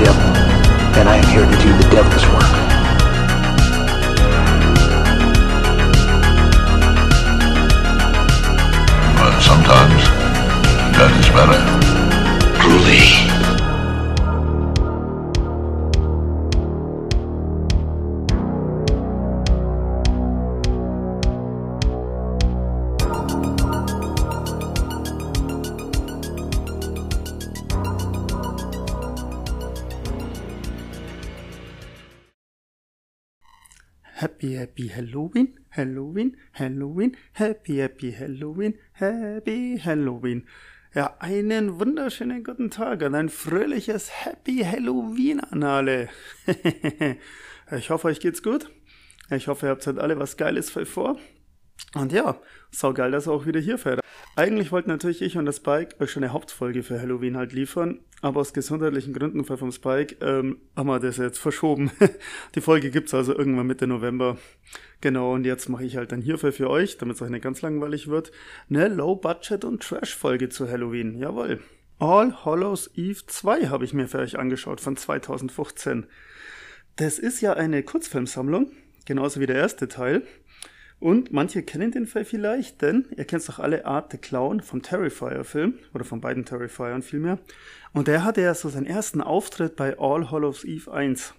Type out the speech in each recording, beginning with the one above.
Devil, and I am here to do the devil's work. But sometimes that is better. Truly. Happy, Halloween, Halloween, Halloween, happy, happy Halloween, happy Halloween. Ja, einen wunderschönen guten Tag und ein fröhliches Happy Halloween an alle. ich hoffe, euch geht's gut. Ich hoffe, ihr habt heute alle was Geiles vor. Und ja, saugeil, dass ihr auch wieder hier fährt. Eigentlich wollten natürlich ich und das Spike euch schon eine Hauptfolge für Halloween halt liefern, aber aus gesundheitlichen Gründen vom Spike ähm, haben wir das jetzt verschoben. Die Folge gibt's also irgendwann Mitte November. Genau, und jetzt mache ich halt dann hierfür für euch, damit es euch nicht ganz langweilig wird, eine Low-Budget- und Trash-Folge zu Halloween. Jawohl. All Hallows Eve 2 habe ich mir für euch angeschaut von 2015. Das ist ja eine Kurzfilmsammlung, genauso wie der erste Teil. Und manche kennen den Fall vielleicht, denn ihr kennt doch alle Art the Clown vom Terrifier-Film, oder von beiden Terrifiern vielmehr. Und der hatte ja so seinen ersten Auftritt bei All Hallows Eve 1.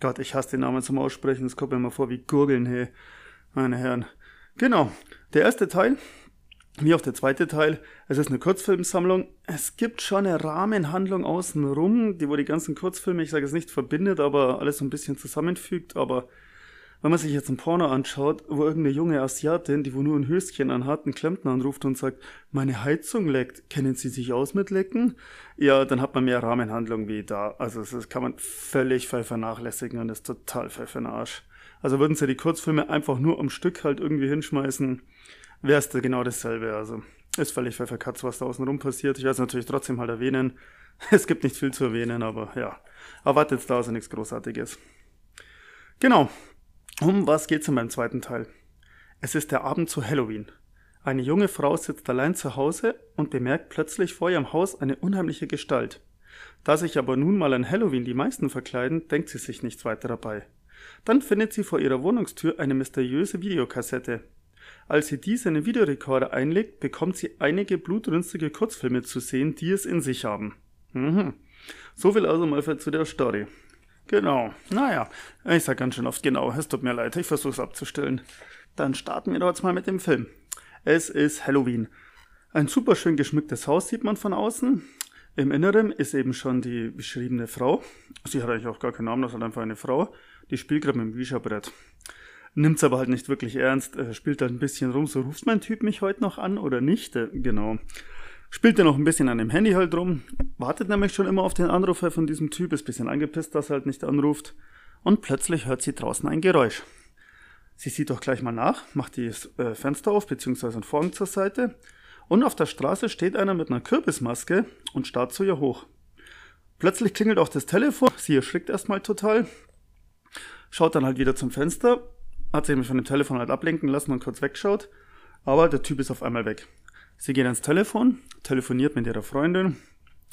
Gott, ich hasse den Namen zum Aussprechen, das kommt mir mal vor wie Gurgeln, hey, meine Herren. Genau, der erste Teil, wie auch der zweite Teil, es ist eine Kurzfilmsammlung. Es gibt schon eine Rahmenhandlung außenrum, die wo die ganzen Kurzfilme, ich sage es nicht verbindet, aber alles so ein bisschen zusammenfügt, aber wenn man sich jetzt ein Porno anschaut, wo irgendeine junge Asiatin, die wo nur ein Höschen anhat, einen Klempner anruft und sagt, meine Heizung leckt, kennen Sie sich aus mit Lecken? Ja, dann hat man mehr Rahmenhandlung wie da. Also das kann man völlig vernachlässigen und ist total für Arsch. Also würden Sie die Kurzfilme einfach nur am Stück halt irgendwie hinschmeißen, wäre es da genau dasselbe. Also ist völlig verkatzt, was da außenrum passiert. Ich werde es natürlich trotzdem halt erwähnen. Es gibt nicht viel zu erwähnen, aber ja, erwartet da also nichts Großartiges. Genau, um was geht's in meinem zweiten Teil? Es ist der Abend zu Halloween. Eine junge Frau sitzt allein zu Hause und bemerkt plötzlich vor ihrem Haus eine unheimliche Gestalt. Da sich aber nun mal an Halloween die meisten verkleiden, denkt sie sich nichts weiter dabei. Dann findet sie vor ihrer Wohnungstür eine mysteriöse Videokassette. Als sie diese in den Videorekorder einlegt, bekommt sie einige blutrünstige Kurzfilme zu sehen, die es in sich haben. Mhm. So viel also mal zu der Story. Genau. Naja, ich sag ganz schön oft genau. Es tut mir leid, ich versuch's abzustellen. Dann starten wir doch jetzt mal mit dem Film. Es ist Halloween. Ein super schön geschmücktes Haus sieht man von außen. Im Inneren ist eben schon die beschriebene Frau. Sie hat eigentlich auch gar keinen Namen, das ist halt einfach eine Frau. Die spielt gerade mit dem Ouija-Brett. Nimmt's aber halt nicht wirklich ernst, äh, spielt halt ein bisschen rum, so ruft mein Typ mich heute noch an oder nicht? Äh, genau. Spielt er noch ein bisschen an dem Handy halt rum, wartet nämlich schon immer auf den Anrufer von diesem Typ, ist ein bisschen angepisst, dass er halt nicht anruft. Und plötzlich hört sie draußen ein Geräusch. Sie sieht doch gleich mal nach, macht die äh, Fenster auf, beziehungsweise einen Vorhang zur Seite. Und auf der Straße steht einer mit einer Kürbismaske und starrt zu ihr hoch. Plötzlich klingelt auch das Telefon, sie erschrickt erstmal total, schaut dann halt wieder zum Fenster, hat sich nämlich von dem Telefon halt ablenken lassen und kurz wegschaut, aber der Typ ist auf einmal weg. Sie geht ans Telefon, telefoniert mit ihrer Freundin,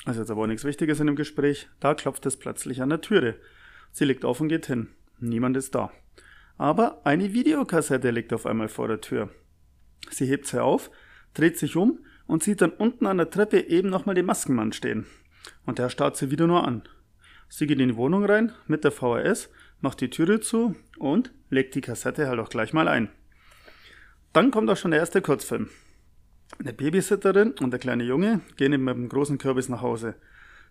also jetzt aber auch nichts Wichtiges in dem Gespräch, da klopft es plötzlich an der Türe. Sie legt auf und geht hin. Niemand ist da. Aber eine Videokassette liegt auf einmal vor der Tür. Sie hebt sie auf, dreht sich um und sieht dann unten an der Treppe eben nochmal den Maskenmann stehen. Und der starrt sie wieder nur an. Sie geht in die Wohnung rein mit der VHS, macht die Türe zu und legt die Kassette halt auch gleich mal ein. Dann kommt auch schon der erste Kurzfilm. Eine Babysitterin und der kleine Junge gehen mit dem großen Kürbis nach Hause.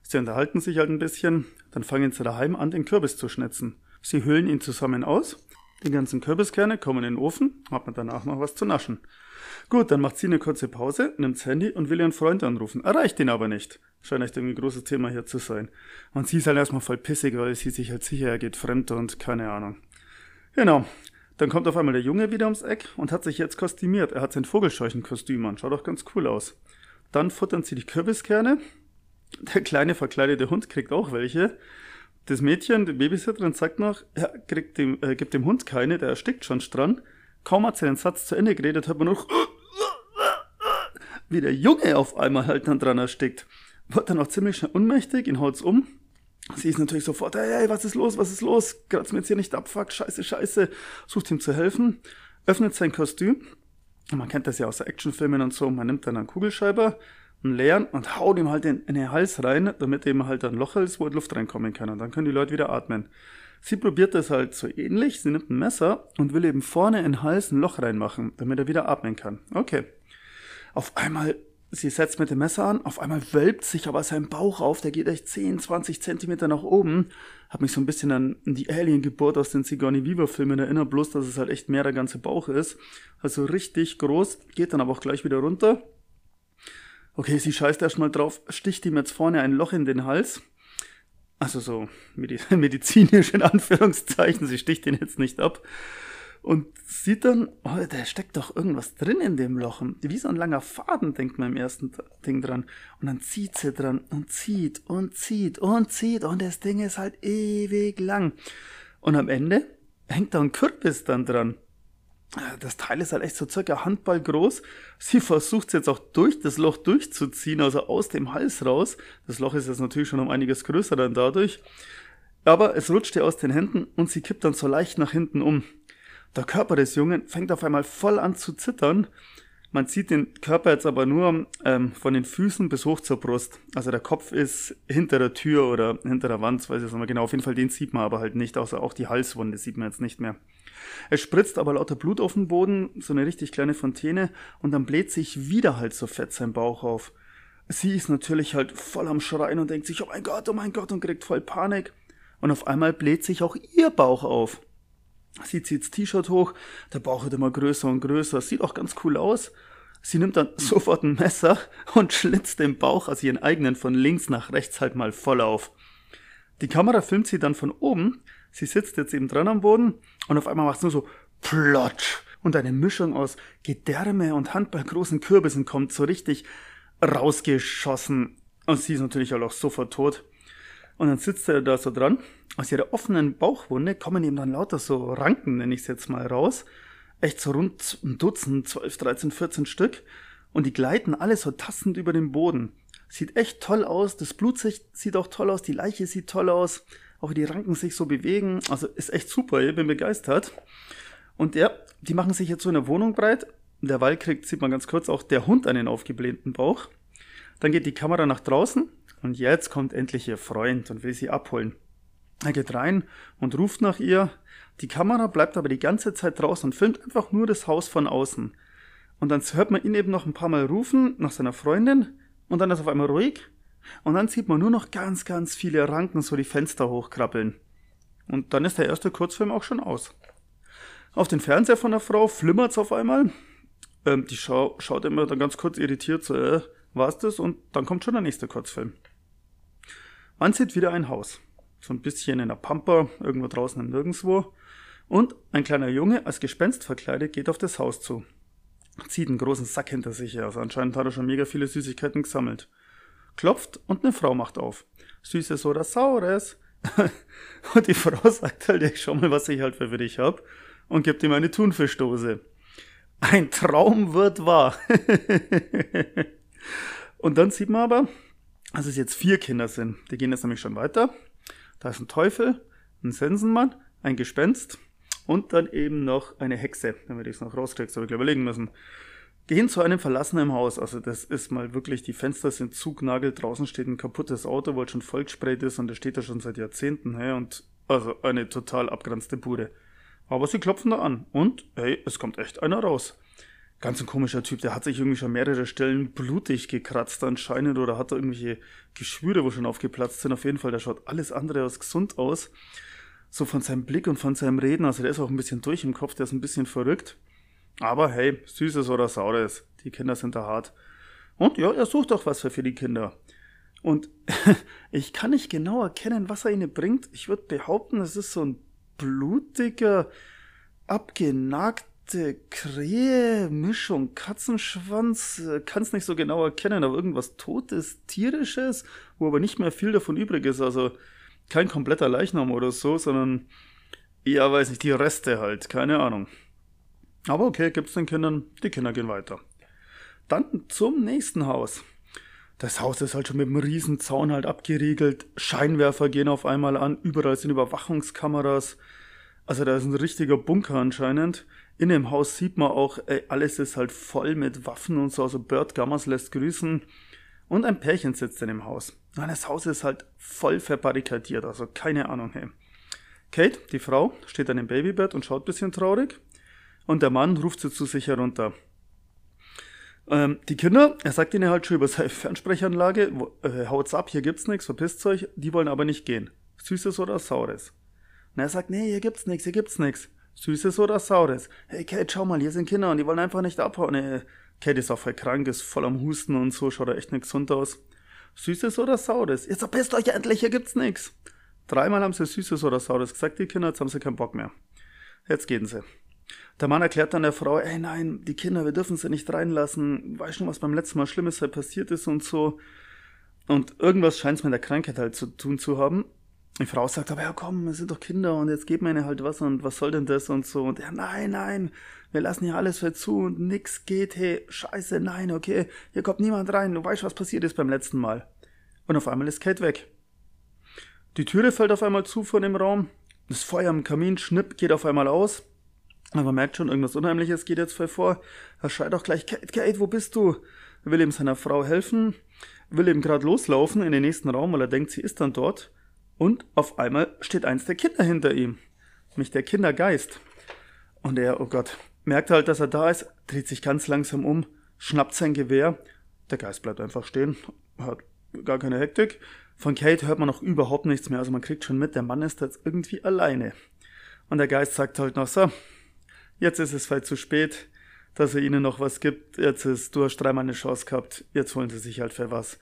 Sie unterhalten sich halt ein bisschen, dann fangen sie daheim an, den Kürbis zu schnitzen. Sie hüllen ihn zusammen aus, die ganzen Kürbiskerne kommen in den Ofen, hat man danach noch was zu naschen. Gut, dann macht sie eine kurze Pause, nimmt das Handy und will ihren Freund anrufen. Erreicht ihn aber nicht. Scheint echt irgendwie ein großes Thema hier zu sein. Und sie ist halt erstmal voll pissig, weil sie sich halt sicher, er geht fremd und keine Ahnung. Genau. Dann kommt auf einmal der Junge wieder ums Eck und hat sich jetzt kostümiert. Er hat sein Vogelscheuchenkostüm an. Schaut doch ganz cool aus. Dann futtern sie die Kürbiskerne. Der kleine verkleidete Hund kriegt auch welche. Das Mädchen, die Babysitterin, sagt noch, er kriegt dem, äh, gibt dem Hund keine, der erstickt schon dran. Kaum hat sie den Satz zu Ende geredet, hat man noch, wie der Junge auf einmal halt dann dran erstickt. Wird dann auch ziemlich schnell unmächtig, ihn haut's um. Sie ist natürlich sofort, hey, hey, was ist los, was ist los? Kratzt mir jetzt hier nicht ab, fuck, scheiße, scheiße. Sucht ihm zu helfen, öffnet sein Kostüm. Man kennt das ja aus Actionfilmen und so. Man nimmt dann einen Kugelschreiber, einen leeren und haut ihm halt in, in den Hals rein, damit eben halt ein Loch ist, wo Luft reinkommen kann. Und dann können die Leute wieder atmen. Sie probiert das halt so ähnlich. Sie nimmt ein Messer und will eben vorne in den Hals ein Loch reinmachen, damit er wieder atmen kann. Okay. Auf einmal sie setzt mit dem Messer an, auf einmal wölbt sich aber sein Bauch auf, der geht echt 10, 20 Zentimeter nach oben. Hat mich so ein bisschen an die Alien-Geburt aus den Sigourney Weaver-Filmen erinnert, bloß dass es halt echt mehr der ganze Bauch ist. Also richtig groß, geht dann aber auch gleich wieder runter. Okay, sie scheißt erstmal drauf, sticht ihm jetzt vorne ein Loch in den Hals. Also so medizinisch in Anführungszeichen, sie sticht ihn jetzt nicht ab und sieht dann, oh, da steckt doch irgendwas drin in dem Loch. Wie so ein langer Faden, denkt man im ersten Ding dran. Und dann zieht sie dran und zieht und zieht und zieht und das Ding ist halt ewig lang. Und am Ende hängt da ein Kürbis dann dran. Das Teil ist halt echt so circa Handball groß. Sie versucht es jetzt auch durch das Loch durchzuziehen, also aus dem Hals raus. Das Loch ist jetzt natürlich schon um einiges größer dann dadurch. Aber es rutscht ihr aus den Händen und sie kippt dann so leicht nach hinten um. Der Körper des Jungen fängt auf einmal voll an zu zittern. Man sieht den Körper jetzt aber nur ähm, von den Füßen bis hoch zur Brust. Also der Kopf ist hinter der Tür oder hinter der Wand, weiß ich jetzt nicht mehr genau. Auf jeden Fall den sieht man aber halt nicht, außer auch die Halswunde sieht man jetzt nicht mehr. Es spritzt aber lauter Blut auf den Boden, so eine richtig kleine Fontäne, und dann bläht sich wieder halt so fett sein Bauch auf. Sie ist natürlich halt voll am Schreien und denkt sich, oh mein Gott, oh mein Gott, und kriegt voll Panik. Und auf einmal bläht sich auch ihr Bauch auf. Sie zieht das T-Shirt hoch, der Bauch wird immer größer und größer, sieht auch ganz cool aus. Sie nimmt dann sofort ein Messer und schlitzt den Bauch, also ihren eigenen, von links nach rechts halt mal voll auf. Die Kamera filmt sie dann von oben. Sie sitzt jetzt eben dran am Boden und auf einmal macht es nur so plotsch und eine Mischung aus Gedärme und handballgroßen Kürbissen kommt so richtig rausgeschossen. Und sie ist natürlich auch sofort tot. Und dann sitzt er da so dran. Aus ihrer offenen Bauchwunde kommen ihm dann lauter so Ranken, nenne ich es jetzt mal raus. Echt so rund ein Dutzend, 12, 13, 14 Stück. Und die gleiten alle so tastend über den Boden. Sieht echt toll aus. Das Blut sieht auch toll aus. Die Leiche sieht toll aus. Auch wie die Ranken sich so bewegen. Also ist echt super. Ich bin begeistert. Und ja, die machen sich jetzt so in der Wohnung breit. Derweil kriegt, sieht man ganz kurz, auch der Hund einen aufgeblähten Bauch. Dann geht die Kamera nach draußen und jetzt kommt endlich ihr Freund und will sie abholen. Er geht rein und ruft nach ihr. Die Kamera bleibt aber die ganze Zeit draußen und filmt einfach nur das Haus von außen. Und dann hört man ihn eben noch ein paar Mal rufen nach seiner Freundin und dann ist auf einmal ruhig. Und dann sieht man nur noch ganz, ganz viele Ranken so die Fenster hochkrabbeln. Und dann ist der erste Kurzfilm auch schon aus. Auf den Fernseher von der Frau flimmert's auf einmal. Ähm, die Schau schaut immer dann ganz kurz irritiert so, äh, war's das? Und dann kommt schon der nächste Kurzfilm. Man sieht wieder ein Haus. So ein bisschen in der Pampa, irgendwo draußen im Nirgendwo. Und ein kleiner Junge, als Gespenst verkleidet, geht auf das Haus zu. Zieht einen großen Sack hinter sich her. Also anscheinend hat er schon mega viele Süßigkeiten gesammelt. Klopft und eine Frau macht auf. Süßes oder Saures? und die Frau sagt halt, ich schau mal, was ich halt für dich hab. Und gibt ihm eine Thunfischdose. Ein Traum wird wahr. Und dann sieht man aber, dass es jetzt vier Kinder sind. Die gehen jetzt nämlich schon weiter. Da ist ein Teufel, ein Sensenmann, ein Gespenst und dann eben noch eine Hexe, damit ich es noch rauskriege, soll ich überlegen müssen. Gehen zu einem verlassenen Haus. Also das ist mal wirklich, die Fenster sind zugnagelt, draußen steht ein kaputtes Auto, weil schon vollgesprayt ist und das steht da schon seit Jahrzehnten. Hey, und also eine total abgeranzte Bude. Aber sie klopfen da an und hey, es kommt echt einer raus. Ganz ein komischer Typ, der hat sich irgendwie schon mehrere Stellen blutig gekratzt anscheinend oder hat da irgendwelche Geschwüre, wo schon aufgeplatzt sind. Auf jeden Fall, der schaut alles andere als gesund aus. So von seinem Blick und von seinem Reden, also der ist auch ein bisschen durch im Kopf, der ist ein bisschen verrückt. Aber hey, Süßes oder Saures, die Kinder sind da hart. Und ja, er sucht doch was für die Kinder. Und ich kann nicht genau erkennen, was er ihnen bringt. Ich würde behaupten, es ist so ein blutiger, abgenagte Krähe, Mischung, Katzenschwanz, kann es nicht so genau erkennen, aber irgendwas Totes, Tierisches, wo aber nicht mehr viel davon übrig ist. Also kein kompletter Leichnam oder so, sondern, ja, weiß nicht, die Reste halt, keine Ahnung. Aber okay, gibt's den Kindern, die Kinder gehen weiter. Dann zum nächsten Haus. Das Haus ist halt schon mit einem riesen Zaun halt abgeriegelt. Scheinwerfer gehen auf einmal an. Überall sind Überwachungskameras. Also da ist ein richtiger Bunker anscheinend. In dem Haus sieht man auch, ey, alles ist halt voll mit Waffen und so. Also Bert Gammers lässt grüßen. Und ein Pärchen sitzt in dem Haus. Und das Haus ist halt voll verbarrikadiert. Also keine Ahnung, hey. Kate, die Frau, steht an dem Babybett und schaut bisschen traurig. Und der Mann ruft sie zu sich herunter. Ähm, die Kinder, er sagt ihnen halt schon über seine Fernsprechanlage, äh, haut's ab, hier gibt's nichts, verpisst euch, die wollen aber nicht gehen. Süßes oder Saures? Und er sagt, nee, hier gibt's nichts, hier gibt's nichts. Süßes oder Saures? Hey Kate, schau mal, hier sind Kinder und die wollen einfach nicht abhauen. Nee, Kate ist auch voll krank, ist voll am Husten und so, schaut er echt nicht gesund aus. Süßes oder Saures? Jetzt verpisst euch endlich, hier gibt's nichts. Dreimal haben sie Süßes oder Saures gesagt, die Kinder, jetzt haben sie keinen Bock mehr. Jetzt gehen sie. Der Mann erklärt dann der Frau, ey nein, die Kinder, wir dürfen sie nicht reinlassen. Weißt du, was beim letzten Mal Schlimmes halt passiert ist und so. Und irgendwas scheint es mit der Krankheit halt zu tun zu haben. Die Frau sagt aber, ja komm, wir sind doch Kinder und jetzt geben wir ihnen halt was und was soll denn das und so. Und er, nein, nein, wir lassen hier alles für zu und nix geht, hey, scheiße, nein, okay, hier kommt niemand rein, du weißt, was passiert ist beim letzten Mal. Und auf einmal ist Kate weg. Die Türe fällt auf einmal zu von dem Raum, das Feuer am Kamin, schnipp, geht auf einmal aus. Aber man merkt schon, irgendwas Unheimliches geht jetzt voll vor. Er schreit auch gleich, Kate, Kate, wo bist du? Will ihm seiner Frau helfen, will eben gerade loslaufen in den nächsten Raum, weil er denkt, sie ist dann dort. Und auf einmal steht eins der Kinder hinter ihm. Nämlich der Kindergeist. Und er, oh Gott, merkt halt, dass er da ist, dreht sich ganz langsam um, schnappt sein Gewehr. Der Geist bleibt einfach stehen, hat gar keine Hektik. Von Kate hört man noch überhaupt nichts mehr, also man kriegt schon mit, der Mann ist jetzt irgendwie alleine. Und der Geist sagt halt noch so, Jetzt ist es vielleicht zu spät, dass er ihnen noch was gibt. Jetzt ist, du hast dreimal eine Chance gehabt. Jetzt holen sie sich halt für was.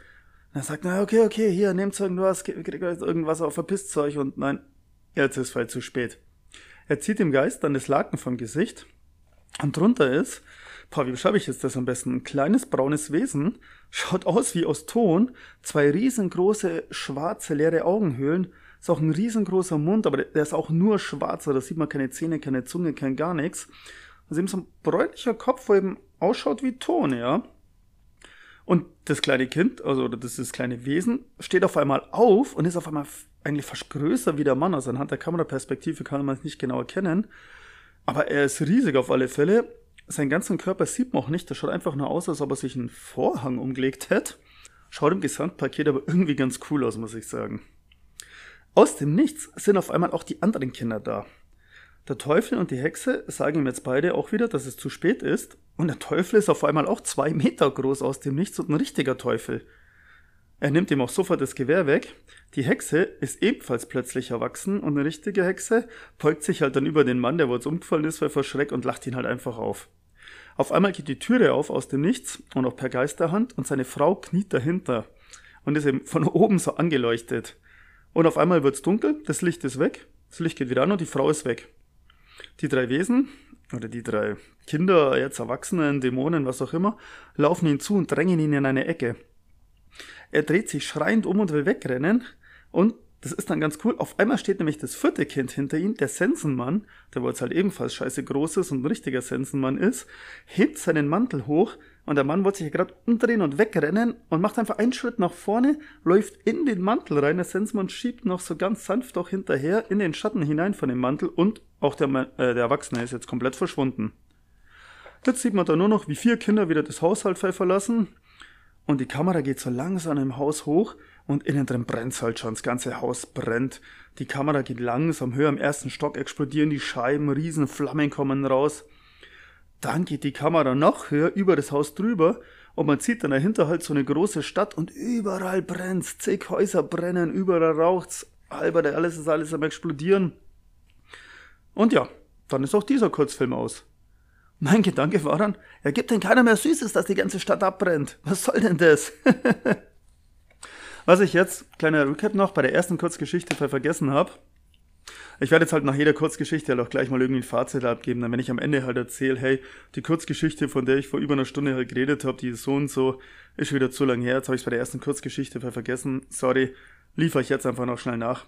Und er sagt, na, okay, okay, hier, nehmt irgendwas, irgendwas auf, verpisst euch. Und nein, jetzt ist vielleicht zu spät. Er zieht dem Geist dann das Laken vom Gesicht. Und drunter ist, boah, wie beschreibe ich jetzt das am besten? Ein kleines braunes Wesen, schaut aus wie aus Ton, zwei riesengroße schwarze leere Augenhöhlen ist auch ein riesengroßer Mund, aber der ist auch nur schwarzer. Da sieht man keine Zähne, keine Zunge, kein gar nichts. Also eben so ein bräunlicher Kopf, wo eben ausschaut wie Ton, ja. Und das kleine Kind, also das, das kleine Wesen, steht auf einmal auf und ist auf einmal eigentlich fast größer wie der Mann. Also anhand der Kameraperspektive kann man es nicht genau erkennen. Aber er ist riesig auf alle Fälle. Seinen ganzen Körper sieht man auch nicht. Das schaut einfach nur aus, als ob er sich einen Vorhang umgelegt hätte. Schaut im Gesamtpaket aber irgendwie ganz cool aus, muss ich sagen. Aus dem Nichts sind auf einmal auch die anderen Kinder da. Der Teufel und die Hexe sagen ihm jetzt beide auch wieder, dass es zu spät ist. Und der Teufel ist auf einmal auch zwei Meter groß aus dem Nichts und ein richtiger Teufel. Er nimmt ihm auch sofort das Gewehr weg. Die Hexe ist ebenfalls plötzlich erwachsen und eine richtige Hexe beugt sich halt dann über den Mann, der wo jetzt umgefallen ist, weil vor Schreck und lacht ihn halt einfach auf. Auf einmal geht die Türe auf aus dem Nichts und auch per Geisterhand und seine Frau kniet dahinter und ist eben von oben so angeleuchtet. Und auf einmal wird's dunkel, das Licht ist weg, das Licht geht wieder an und die Frau ist weg. Die drei Wesen, oder die drei Kinder, jetzt Erwachsenen, Dämonen, was auch immer, laufen ihn zu und drängen ihn in eine Ecke. Er dreht sich schreiend um und will wegrennen und das ist dann ganz cool. Auf einmal steht nämlich das vierte Kind hinter ihm, der Sensenmann, der wohl jetzt halt ebenfalls scheiße groß ist und ein richtiger Sensenmann ist, hebt seinen Mantel hoch und der Mann wollte sich gerade umdrehen und wegrennen und macht einfach einen Schritt nach vorne, läuft in den Mantel rein. Der Sensenmann schiebt noch so ganz sanft auch hinterher in den Schatten hinein von dem Mantel und auch der, äh, der Erwachsene ist jetzt komplett verschwunden. Jetzt sieht man da nur noch, wie vier Kinder wieder das Haushalt verlassen und die Kamera geht so langsam im Haus hoch und innen drin brennt's halt schon, das ganze Haus brennt. Die Kamera geht langsam höher, im ersten Stock explodieren die Scheiben, riesen Flammen kommen raus. Dann geht die Kamera noch höher über das Haus drüber und man sieht dann dahinter halt so eine große Stadt und überall brennt's, zig Häuser brennen, überall raucht's, albert, alles ist alles am explodieren. Und ja, dann ist auch dieser Kurzfilm aus. Mein Gedanke war dann, ja, gibt denn keiner mehr Süßes, dass die ganze Stadt abbrennt? Was soll denn das? Was ich jetzt, kleiner Recap noch, bei der ersten Kurzgeschichte vergessen habe, ich werde jetzt halt nach jeder Kurzgeschichte halt auch gleich mal irgendwie ein Fazit abgeben, dann wenn ich am Ende halt erzähle, hey, die Kurzgeschichte, von der ich vor über einer Stunde halt geredet habe, die ist so und so, ist wieder zu lang her, jetzt habe ich es bei der ersten Kurzgeschichte vergessen, sorry, liefere ich jetzt einfach noch schnell nach.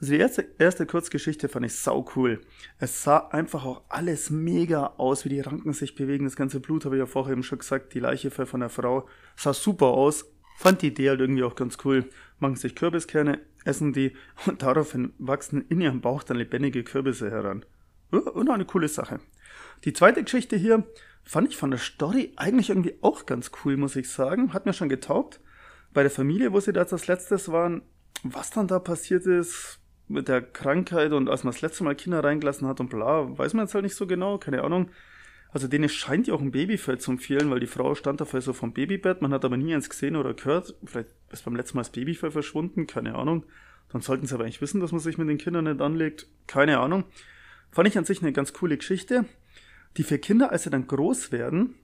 Also die erste, erste Kurzgeschichte fand ich sau cool. Es sah einfach auch alles mega aus, wie die Ranken sich bewegen. Das ganze Blut habe ich ja vorher eben schon gesagt. Die Leiche von der Frau sah super aus. Fand die Idee halt irgendwie auch ganz cool. Machen sich Kürbiskerne, essen die und daraufhin wachsen in ihrem Bauch dann lebendige Kürbisse heran. Und eine coole Sache. Die zweite Geschichte hier fand ich von der Story eigentlich irgendwie auch ganz cool, muss ich sagen. Hat mir schon getaugt. Bei der Familie, wo sie da als letztes waren, was dann da passiert ist, mit der Krankheit und als man das letzte Mal Kinder reingelassen hat und bla, weiß man jetzt halt nicht so genau, keine Ahnung. Also denen scheint ja auch ein Babyfell zu empfehlen, weil die Frau stand dafür so vom Babybett, man hat aber nie eins gesehen oder gehört. Vielleicht ist beim letzten Mal das Babyfell verschwunden, keine Ahnung. Dann sollten sie aber eigentlich wissen, dass man sich mit den Kindern nicht anlegt, keine Ahnung. Fand ich an sich eine ganz coole Geschichte. Die vier Kinder, als sie dann groß werden,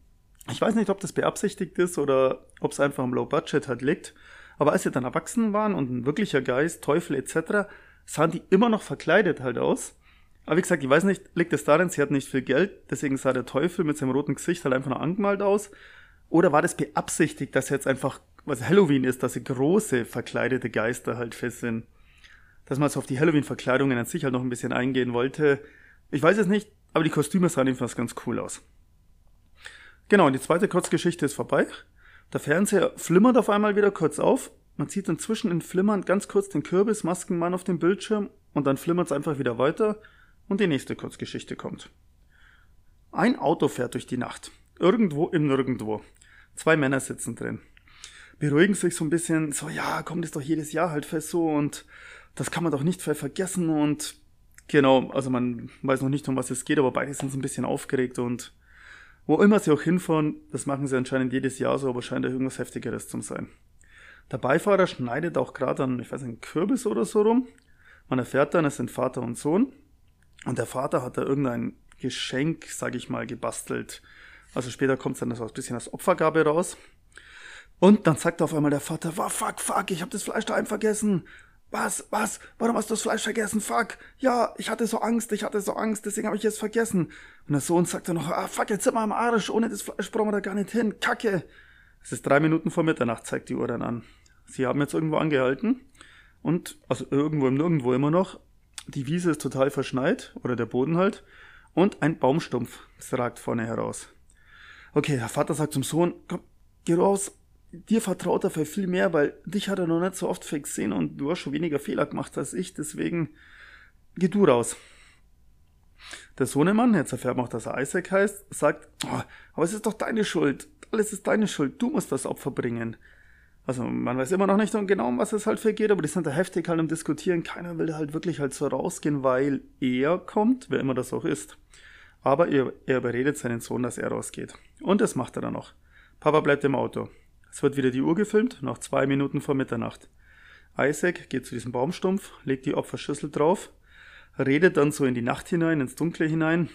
ich weiß nicht, ob das beabsichtigt ist oder ob es einfach am Low Budget halt liegt, aber als sie dann erwachsen waren und ein wirklicher Geist, Teufel etc., sahen die immer noch verkleidet halt aus. Aber wie gesagt, ich weiß nicht, liegt es darin, sie hatten nicht viel Geld, deswegen sah der Teufel mit seinem roten Gesicht halt einfach nur angemalt aus. Oder war das beabsichtigt, dass jetzt einfach, was Halloween ist, dass sie große verkleidete Geister halt fest sind? Dass man so auf die Halloween-Verkleidungen an sich halt noch ein bisschen eingehen wollte. Ich weiß es nicht, aber die Kostüme sahen jedenfalls ganz cool aus. Genau, und die zweite Kurzgeschichte ist vorbei. Der Fernseher flimmert auf einmal wieder kurz auf man sieht dann zwischen den Flimmern ganz kurz den Kürbismaskenmann auf dem Bildschirm und dann flimmert es einfach wieder weiter und die nächste Kurzgeschichte kommt. Ein Auto fährt durch die Nacht. Irgendwo im Nirgendwo. Zwei Männer sitzen drin. Beruhigen sich so ein bisschen, so, ja, kommt es doch jedes Jahr halt fest so und das kann man doch nicht vergessen und genau, also man weiß noch nicht, um was es geht, aber beide sind so ein bisschen aufgeregt und wo immer sie auch hinfahren, das machen sie anscheinend jedes Jahr so, aber scheint ja irgendwas Heftigeres zu sein. Der Beifahrer schneidet auch gerade an, ich weiß nicht, Kürbis oder so rum. Man erfährt dann, es sind Vater und Sohn. Und der Vater hat da irgendein Geschenk, sag ich mal, gebastelt. Also später kommt dann so ein bisschen als Opfergabe raus. Und dann sagt auf einmal der Vater, wow, fuck, fuck, ich habe das Fleisch daheim vergessen. Was, was, warum hast du das Fleisch vergessen? Fuck, ja, ich hatte so Angst, ich hatte so Angst, deswegen habe ich es vergessen. Und der Sohn sagt dann noch, ah, fuck, jetzt sind wir am Arsch, ohne das Fleisch brauchen wir da gar nicht hin, kacke. Es ist drei Minuten vor Mitternacht, zeigt die Uhr dann an. Sie haben jetzt irgendwo angehalten und, also irgendwo im Nirgendwo immer noch, die Wiese ist total verschneit oder der Boden halt und ein Baumstumpf ragt vorne heraus. Okay, der Vater sagt zum Sohn, komm, geh raus, dir vertraut er für viel mehr, weil dich hat er noch nicht so oft gesehen und du hast schon weniger Fehler gemacht als ich, deswegen geh du raus. Der Sohnemann, jetzt erfährt man auch, dass er Isaac heißt, sagt, oh, aber es ist doch deine Schuld, alles ist deine Schuld, du musst das Opfer bringen. Also man weiß immer noch nicht genau, um was es halt für geht, aber die sind da heftig halt im Diskutieren. Keiner will halt wirklich halt so rausgehen, weil er kommt, wer immer das auch ist. Aber er, er überredet seinen Sohn, dass er rausgeht. Und das macht er dann noch. Papa bleibt im Auto. Es wird wieder die Uhr gefilmt, noch zwei Minuten vor Mitternacht. Isaac geht zu diesem Baumstumpf, legt die Opferschüssel drauf, redet dann so in die Nacht hinein, ins Dunkle hinein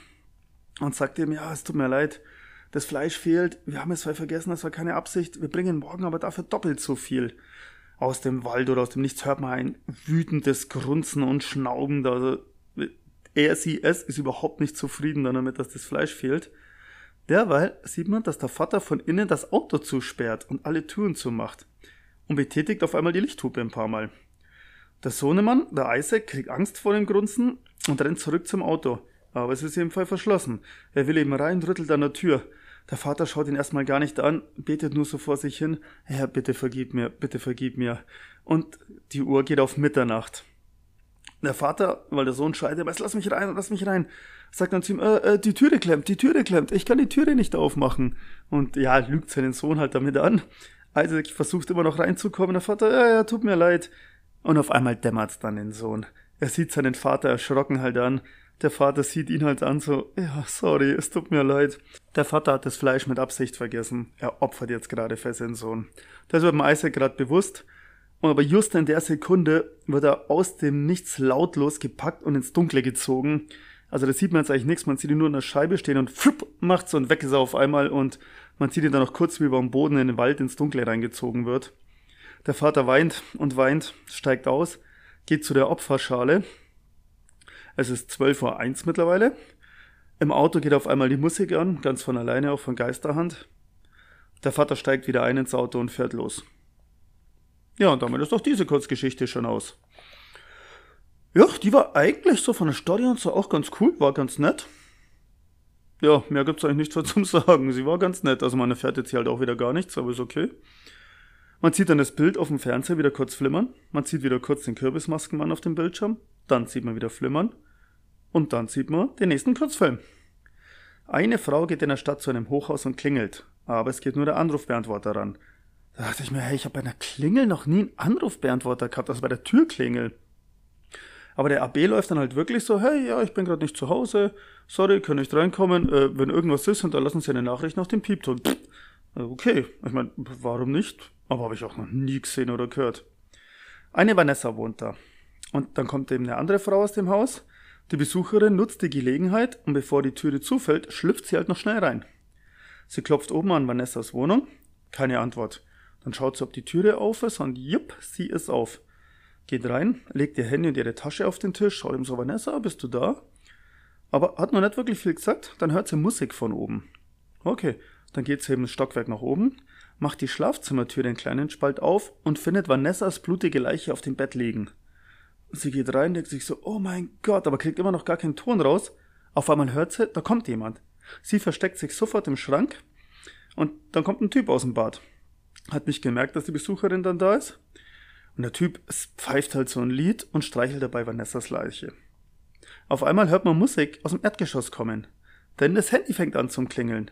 und sagt ihm, ja, es tut mir leid, das Fleisch fehlt, wir haben es vergessen, das war keine Absicht, wir bringen morgen aber dafür doppelt so viel. Aus dem Wald oder aus dem Nichts hört man ein wütendes Grunzen und Schnauben. Also er, sie, es ist überhaupt nicht zufrieden damit, dass das Fleisch fehlt. Derweil sieht man, dass der Vater von innen das Auto zusperrt und alle Türen zumacht und betätigt auf einmal die Lichthupe ein paar Mal. Der Sohnemann, der Isaac, kriegt Angst vor dem Grunzen und rennt zurück zum Auto. Aber es ist Fall verschlossen. Er will eben rein, rüttelt an der Tür. Der Vater schaut ihn erstmal gar nicht an, betet nur so vor sich hin, Herr, bitte vergib mir, bitte vergib mir. Und die Uhr geht auf Mitternacht. Der Vater, weil der Sohn schreit, aber lass mich rein, lass mich rein, sagt dann zu ihm, äh, äh, die Türe klemmt, die Türe klemmt, ich kann die Türe nicht aufmachen. Und ja, lügt seinen Sohn halt damit an. Isaac versucht immer noch reinzukommen, der Vater, ja, ja, tut mir leid. Und auf einmal dämmert's dann den Sohn. Er sieht seinen Vater erschrocken halt an, der Vater sieht ihn halt an, so, ja, sorry, es tut mir leid. Der Vater hat das Fleisch mit Absicht vergessen. Er opfert jetzt gerade für seinen Sohn. Das wird dem Isaac gerade bewusst. Aber just in der Sekunde wird er aus dem Nichts lautlos gepackt und ins Dunkle gezogen. Also da sieht man jetzt eigentlich nichts, man sieht ihn nur in der Scheibe stehen und flupp, macht's und weg ist er auf einmal und man sieht ihn dann noch kurz, wie er am Boden in den Wald ins Dunkle reingezogen wird. Der Vater weint und weint, steigt aus, geht zu der Opferschale. Es ist 12.01 Uhr mittlerweile. Im Auto geht auf einmal die Musik an, ganz von alleine, auch von Geisterhand. Der Vater steigt wieder ein ins Auto und fährt los. Ja, und damit ist doch diese Kurzgeschichte schon aus. Ja, die war eigentlich so von der Story und so auch ganz cool, war ganz nett. Ja, mehr gibt's eigentlich nichts zum sagen. Sie war ganz nett. Also man erfährt jetzt hier halt auch wieder gar nichts, aber ist okay. Man sieht dann das Bild auf dem Fernseher wieder kurz flimmern. Man sieht wieder kurz den Kürbismaskenmann auf dem Bildschirm. Dann sieht man wieder flimmern. Und dann sieht man den nächsten Kurzfilm. Eine Frau geht in der Stadt zu einem Hochhaus und klingelt. Aber es geht nur der Anrufbeantworter ran. Da dachte ich mir, hey, ich habe bei einer Klingel noch nie einen Anrufbeantworter gehabt, also bei der Türklingel. Aber der AB läuft dann halt wirklich so, hey, ja, ich bin gerade nicht zu Hause, sorry, kann nicht reinkommen, äh, wenn irgendwas ist, hinterlassen Sie eine Nachricht nach dem Piepton. Okay, ich meine, warum nicht? Aber habe ich auch noch nie gesehen oder gehört. Eine Vanessa wohnt da. Und dann kommt eben eine andere Frau aus dem Haus. Die Besucherin nutzt die Gelegenheit und bevor die Türe zufällt, schlüpft sie halt noch schnell rein. Sie klopft oben an Vanessas Wohnung. Keine Antwort. Dann schaut sie, ob die Türe auf ist und jupp, sie ist auf. Geht rein, legt ihr Handy und ihre Tasche auf den Tisch, schaut ihm so, Vanessa, bist du da? Aber hat noch nicht wirklich viel gesagt, dann hört sie Musik von oben. Okay, dann geht sie eben ein Stockwerk nach oben, macht die Schlafzimmertür den kleinen Spalt auf und findet Vanessas blutige Leiche auf dem Bett liegen. Sie geht rein, denkt sich so, oh mein Gott, aber kriegt immer noch gar keinen Ton raus. Auf einmal hört sie, da kommt jemand. Sie versteckt sich sofort im Schrank und dann kommt ein Typ aus dem Bad. Hat nicht gemerkt, dass die Besucherin dann da ist und der Typ pfeift halt so ein Lied und streichelt dabei Vanessas Leiche. Auf einmal hört man Musik aus dem Erdgeschoss kommen. Denn das Handy fängt an zum Klingeln.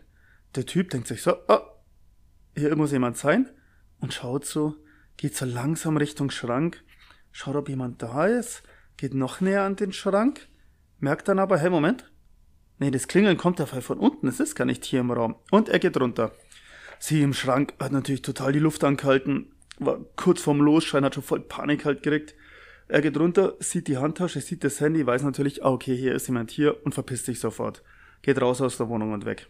Der Typ denkt sich so, oh, hier muss jemand sein. Und schaut so, geht so langsam Richtung Schrank, schaut, ob jemand da ist, geht noch näher an den Schrank, merkt dann aber, hey, Moment. Nee, das Klingeln kommt ja von unten, es ist gar nicht hier im Raum. Und er geht runter. Sie im Schrank hat natürlich total die Luft angehalten, war kurz vorm Losschein, hat schon voll Panik halt gekriegt. Er geht runter, sieht die Handtasche, sieht das Handy, weiß natürlich, ah, okay, hier ist jemand hier und verpisst sich sofort. Geht raus aus der Wohnung und weg.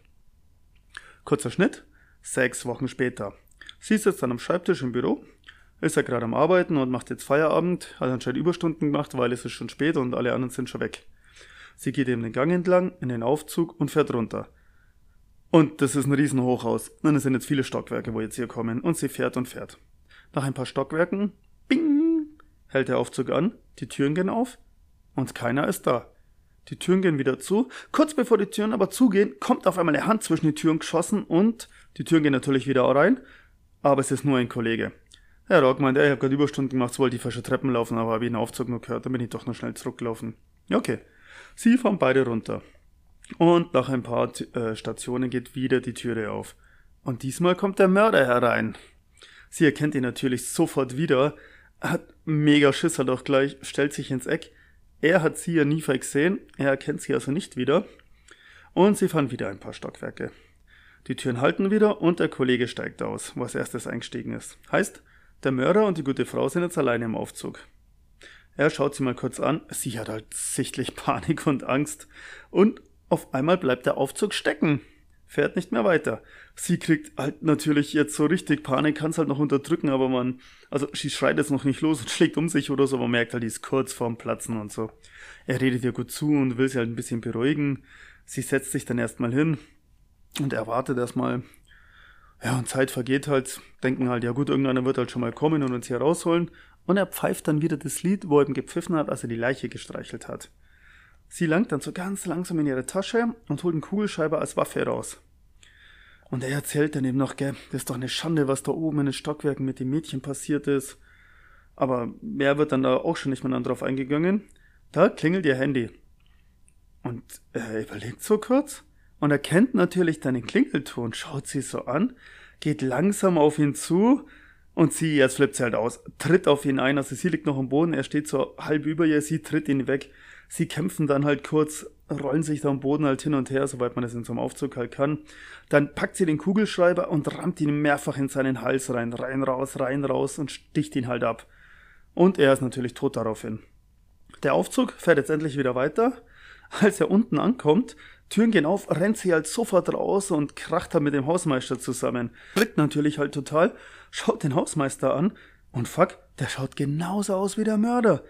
Kurzer Schnitt, sechs Wochen später. Sie sitzt dann am Schreibtisch im Büro, ist ja gerade am Arbeiten und macht jetzt Feierabend, hat anscheinend Überstunden gemacht, weil es ist schon spät und alle anderen sind schon weg. Sie geht eben den Gang entlang, in den Aufzug und fährt runter. Und das ist ein Riesenhochhaus. Und es sind jetzt viele Stockwerke, wo jetzt hier kommen. Und sie fährt und fährt. Nach ein paar Stockwerken, bing, hält der Aufzug an, die Türen gehen auf und keiner ist da. Die Türen gehen wieder zu. Kurz bevor die Türen aber zugehen, kommt auf einmal eine Hand zwischen die Türen geschossen und die Türen gehen natürlich wieder rein, aber es ist nur ein Kollege. Herr Rock meint, ich habe gerade Überstunden gemacht, wollte ich falsche Treppen laufen, aber habe ich den Aufzug nur gehört, dann bin ich doch noch schnell zurückgelaufen. Okay. Sie fahren beide runter. Und nach ein paar äh, Stationen geht wieder die Türe auf. Und diesmal kommt der Mörder herein. Sie erkennt ihn natürlich sofort wieder, hat mega Schiss halt auch gleich, stellt sich ins Eck. Er hat sie ja nie gesehen, er erkennt sie also nicht wieder. Und sie fahren wieder ein paar Stockwerke. Die Türen halten wieder und der Kollege steigt aus, wo als erstes eingestiegen ist. Heißt, der Mörder und die gute Frau sind jetzt alleine im Aufzug. Er schaut sie mal kurz an, sie hat halt sichtlich Panik und Angst und auf einmal bleibt der Aufzug stecken fährt nicht mehr weiter. Sie kriegt halt natürlich jetzt so richtig Panik, kann es halt noch unterdrücken, aber man, also sie schreit jetzt noch nicht los und schlägt um sich oder so, aber merkt halt, die ist kurz vorm Platzen und so. Er redet ihr gut zu und will sie halt ein bisschen beruhigen. Sie setzt sich dann erstmal hin und erwartet erstmal, ja, und Zeit vergeht halt, denken halt, ja gut, irgendeiner wird halt schon mal kommen und uns hier rausholen. Und er pfeift dann wieder das Lied, wo er eben gepfiffen hat, als er die Leiche gestreichelt hat. Sie langt dann so ganz langsam in ihre Tasche und holt einen Kugelschreiber als Waffe raus. Und er erzählt dann eben noch, gell, das ist doch eine Schande, was da oben in den Stockwerken mit dem Mädchen passiert ist. Aber mehr wird dann da auch schon nicht mehr dann drauf eingegangen. Da klingelt ihr Handy. Und er überlegt so kurz und erkennt natürlich dann den Klingelton, schaut sie so an, geht langsam auf ihn zu und sie, jetzt flippt sie halt aus, tritt auf ihn ein, also sie liegt noch am Boden, er steht so halb über ihr, sie tritt ihn weg Sie kämpfen dann halt kurz, rollen sich da am Boden halt hin und her, soweit man es in so einem Aufzug halt kann. Dann packt sie den Kugelschreiber und rammt ihn mehrfach in seinen Hals rein, rein, raus, rein, raus und sticht ihn halt ab. Und er ist natürlich tot daraufhin. Der Aufzug fährt jetzt endlich wieder weiter, Als er unten ankommt, Türen gehen auf, rennt sie halt sofort raus und kracht halt mit dem Hausmeister zusammen. Blickt natürlich halt total, schaut den Hausmeister an und fuck, der schaut genauso aus wie der Mörder.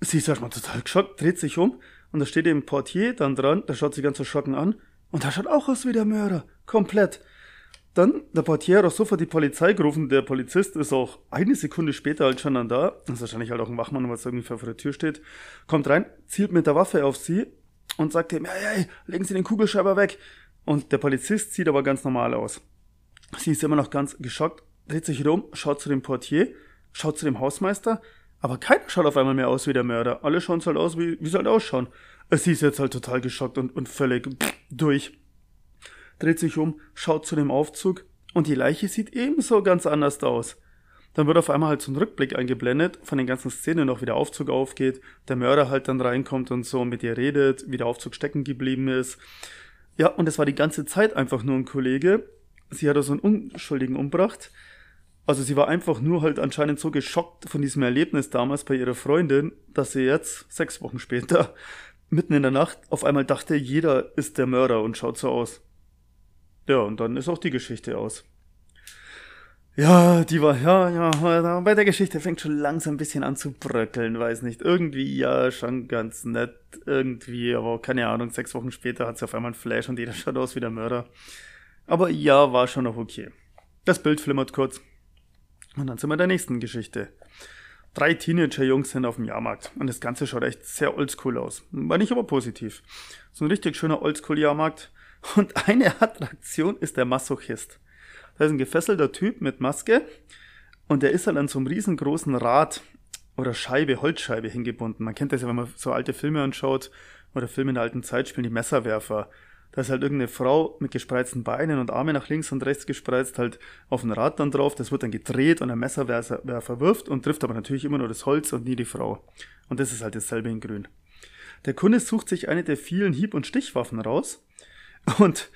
Sie ist erstmal total geschockt, dreht sich um und da steht eben Portier dann dran, der schaut sie ganz erschrocken an und der schaut auch aus wie der Mörder. Komplett. Dann, der Portier hat auch sofort die Polizei gerufen. Der Polizist ist auch eine Sekunde später halt schon dann da. Das ist wahrscheinlich halt auch ein Wachmann, was irgendwie vor der Tür steht. Kommt rein, zielt mit der Waffe auf sie und sagt ihm, hey, hey, legen Sie den Kugelschreiber weg. Und der Polizist sieht aber ganz normal aus. Sie ist immer noch ganz geschockt, dreht sich rum, schaut zu dem Portier, schaut zu dem Hausmeister, aber keiner schaut auf einmal mehr aus wie der Mörder. Alle schauen halt aus, wie, wie sie halt ausschauen. Sie ist jetzt halt total geschockt und, und völlig durch dreht sich um, schaut zu dem Aufzug und die Leiche sieht ebenso ganz anders aus. Dann wird auf einmal halt so ein Rückblick eingeblendet von den ganzen Szenen noch, wie der Aufzug aufgeht, der Mörder halt dann reinkommt und so mit ihr redet, wie der Aufzug stecken geblieben ist. Ja, und es war die ganze Zeit einfach nur ein Kollege. Sie hat also einen Unschuldigen umbracht. Also sie war einfach nur halt anscheinend so geschockt von diesem Erlebnis damals bei ihrer Freundin, dass sie jetzt, sechs Wochen später, mitten in der Nacht auf einmal dachte, jeder ist der Mörder und schaut so aus. Ja, und dann ist auch die Geschichte aus. Ja, die war, ja, ja, bei der Geschichte fängt schon langsam ein bisschen an zu bröckeln, weiß nicht. Irgendwie, ja, schon ganz nett, irgendwie, aber keine Ahnung, sechs Wochen später hat sie auf einmal ein Flash und jeder schaut aus wie der Mörder. Aber ja, war schon noch okay. Das Bild flimmert kurz. Und dann sind wir in der nächsten Geschichte. Drei Teenager-Jungs sind auf dem Jahrmarkt und das Ganze schaut echt sehr oldschool aus. War nicht aber positiv. So ein richtig schöner Oldschool-Jahrmarkt und eine Attraktion ist der Masochist. Da ist ein gefesselter Typ mit Maske und der ist halt an so einem riesengroßen Rad oder Scheibe, Holzscheibe hingebunden. Man kennt das ja, wenn man so alte Filme anschaut oder Filme in der alten Zeit spielen, die Messerwerfer. Da ist halt irgendeine Frau mit gespreizten Beinen und Arme nach links und rechts gespreizt, halt auf ein Rad dann drauf. Das wird dann gedreht und der Messerwerfer wirft und trifft aber natürlich immer nur das Holz und nie die Frau. Und das ist halt dasselbe in grün. Der Kunde sucht sich eine der vielen Hieb- und Stichwaffen raus und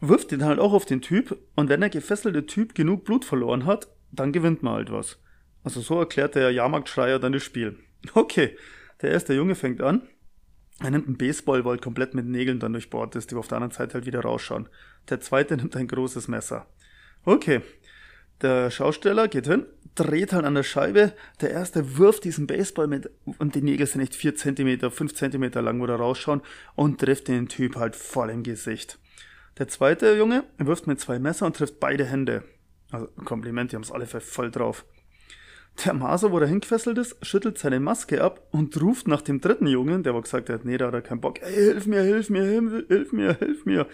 wirft den halt auch auf den Typ und wenn der gefesselte Typ genug Blut verloren hat, dann gewinnt man halt was. Also so erklärt der Jahrmarktschreier dann das Spiel. Okay, der erste Junge fängt an. Er nimmt einen Baseball, weil komplett mit Nägeln dann durchbohrt ist, die auf der anderen Seite halt wieder rausschauen. Der zweite nimmt ein großes Messer. Okay, der Schausteller geht hin, dreht halt an der Scheibe. Der erste wirft diesen Baseball mit, und die Nägel sind echt 4 cm, 5 cm lang, wo da rausschauen, und trifft den Typ halt voll im Gesicht. Der zweite Junge wirft mit zwei Messer und trifft beide Hände. Also Kompliment, die haben es alle voll drauf. Der Maser, wo er hingefesselt ist, schüttelt seine Maske ab und ruft nach dem dritten Jungen, der aber gesagt hat, nee, da hat er keinen Bock, ey, hilf mir, hilf mir, hilf, mir, hilf mir.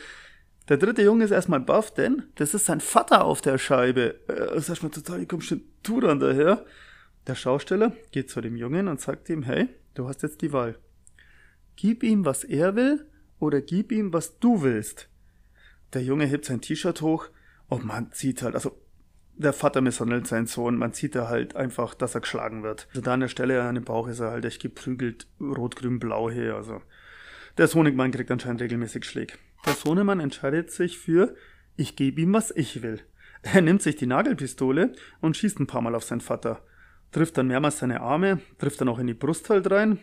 Der dritte Junge ist erstmal baff, denn das ist sein Vater auf der Scheibe. Äh, ist erstmal total, wie kommst du dann daher? Der Schausteller geht zu dem Jungen und sagt ihm, hey, du hast jetzt die Wahl. Gib ihm, was er will, oder gib ihm, was du willst. Der Junge hebt sein T-Shirt hoch und man sieht halt, also der Vater misshandelt seinen Sohn, man sieht da halt einfach, dass er geschlagen wird. Also da an der Stelle an dem Bauch ist er halt echt geprügelt, rot, grün, blau hier, also der Honigmann kriegt anscheinend regelmäßig Schläge. Der Sohnemann entscheidet sich für, ich gebe ihm, was ich will. Er nimmt sich die Nagelpistole und schießt ein paar Mal auf seinen Vater. Trifft dann mehrmals seine Arme, trifft dann auch in die Brust halt rein.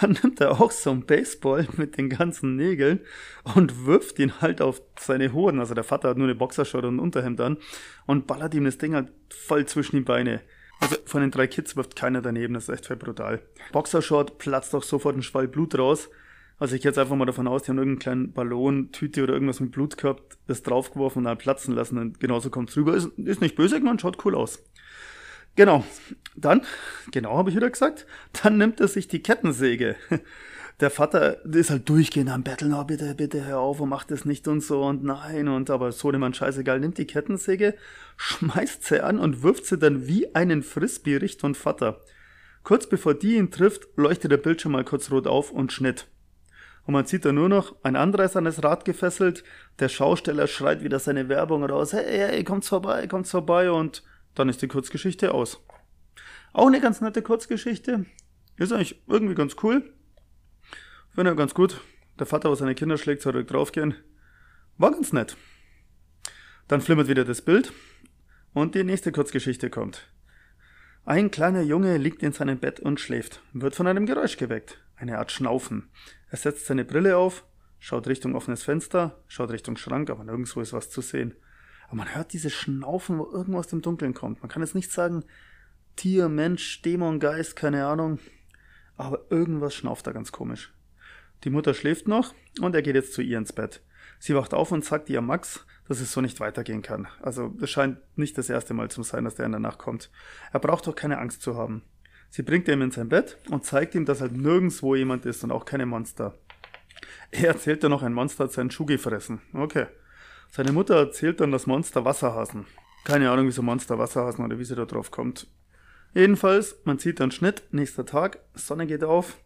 Dann nimmt er auch so einen Baseball mit den ganzen Nägeln und wirft ihn halt auf seine Hoden. Also der Vater hat nur eine Boxershort und ein Unterhemd an und ballert ihm das Ding halt voll zwischen die Beine. Also von den drei Kids wirft keiner daneben, das ist echt voll brutal. Boxershort platzt auch sofort ein Schwall Blut raus also ich gehe jetzt einfach mal davon aus, die haben irgendeinen kleinen Ballon, Tüte oder irgendwas mit Blut gehabt, das draufgeworfen und dann platzen lassen und genauso kommt's rüber. Ist, ist nicht böse man schaut cool aus. Genau. Dann, genau habe ich wieder gesagt, dann nimmt er sich die Kettensäge. Der Vater ist halt durchgehend am Betteln, oh, bitte, bitte, hör auf und mach das nicht und so und nein und aber so Sohnemann scheißegal, nimmt die Kettensäge, schmeißt sie an und wirft sie dann wie einen Frisbee Richtung Vater. Kurz bevor die ihn trifft, leuchtet der Bildschirm mal kurz rot auf und Schnitt und man sieht da nur noch, ein anderer ist an das Rad gefesselt, der Schausteller schreit wieder seine Werbung raus, hey, hey, kommt's vorbei, kommt's vorbei und dann ist die Kurzgeschichte aus. Auch eine ganz nette Kurzgeschichte, ist eigentlich irgendwie ganz cool, finde ich ganz gut. Der Vater, was seine Kinder schlägt, soll direkt draufgehen. War ganz nett. Dann flimmert wieder das Bild und die nächste Kurzgeschichte kommt. Ein kleiner Junge liegt in seinem Bett und schläft, wird von einem Geräusch geweckt. eine Art Schnaufen. Er setzt seine Brille auf, schaut Richtung offenes Fenster, schaut Richtung Schrank, aber nirgendwo ist was zu sehen. Aber man hört diese Schnaufen, wo irgendwo aus dem Dunkeln kommt. Man kann jetzt nicht sagen, Tier, Mensch, Dämon, Geist, keine Ahnung. Aber irgendwas schnauft da ganz komisch. Die Mutter schläft noch und er geht jetzt zu ihr ins Bett. Sie wacht auf und sagt ihr Max, dass es so nicht weitergehen kann. Also es scheint nicht das erste Mal zu sein, dass der in der Nacht kommt. Er braucht doch keine Angst zu haben. Sie bringt ihn in sein Bett und zeigt ihm, dass halt nirgendwo jemand ist und auch keine Monster. Er erzählt dann noch, ein Monster hat seinen Schuh gefressen. Okay. Seine Mutter erzählt dann das Monster Wasserhasen. Keine Ahnung, wieso Monster Wasserhasen oder wie sie da drauf kommt. Jedenfalls, man sieht dann Schnitt, nächster Tag, Sonne geht auf.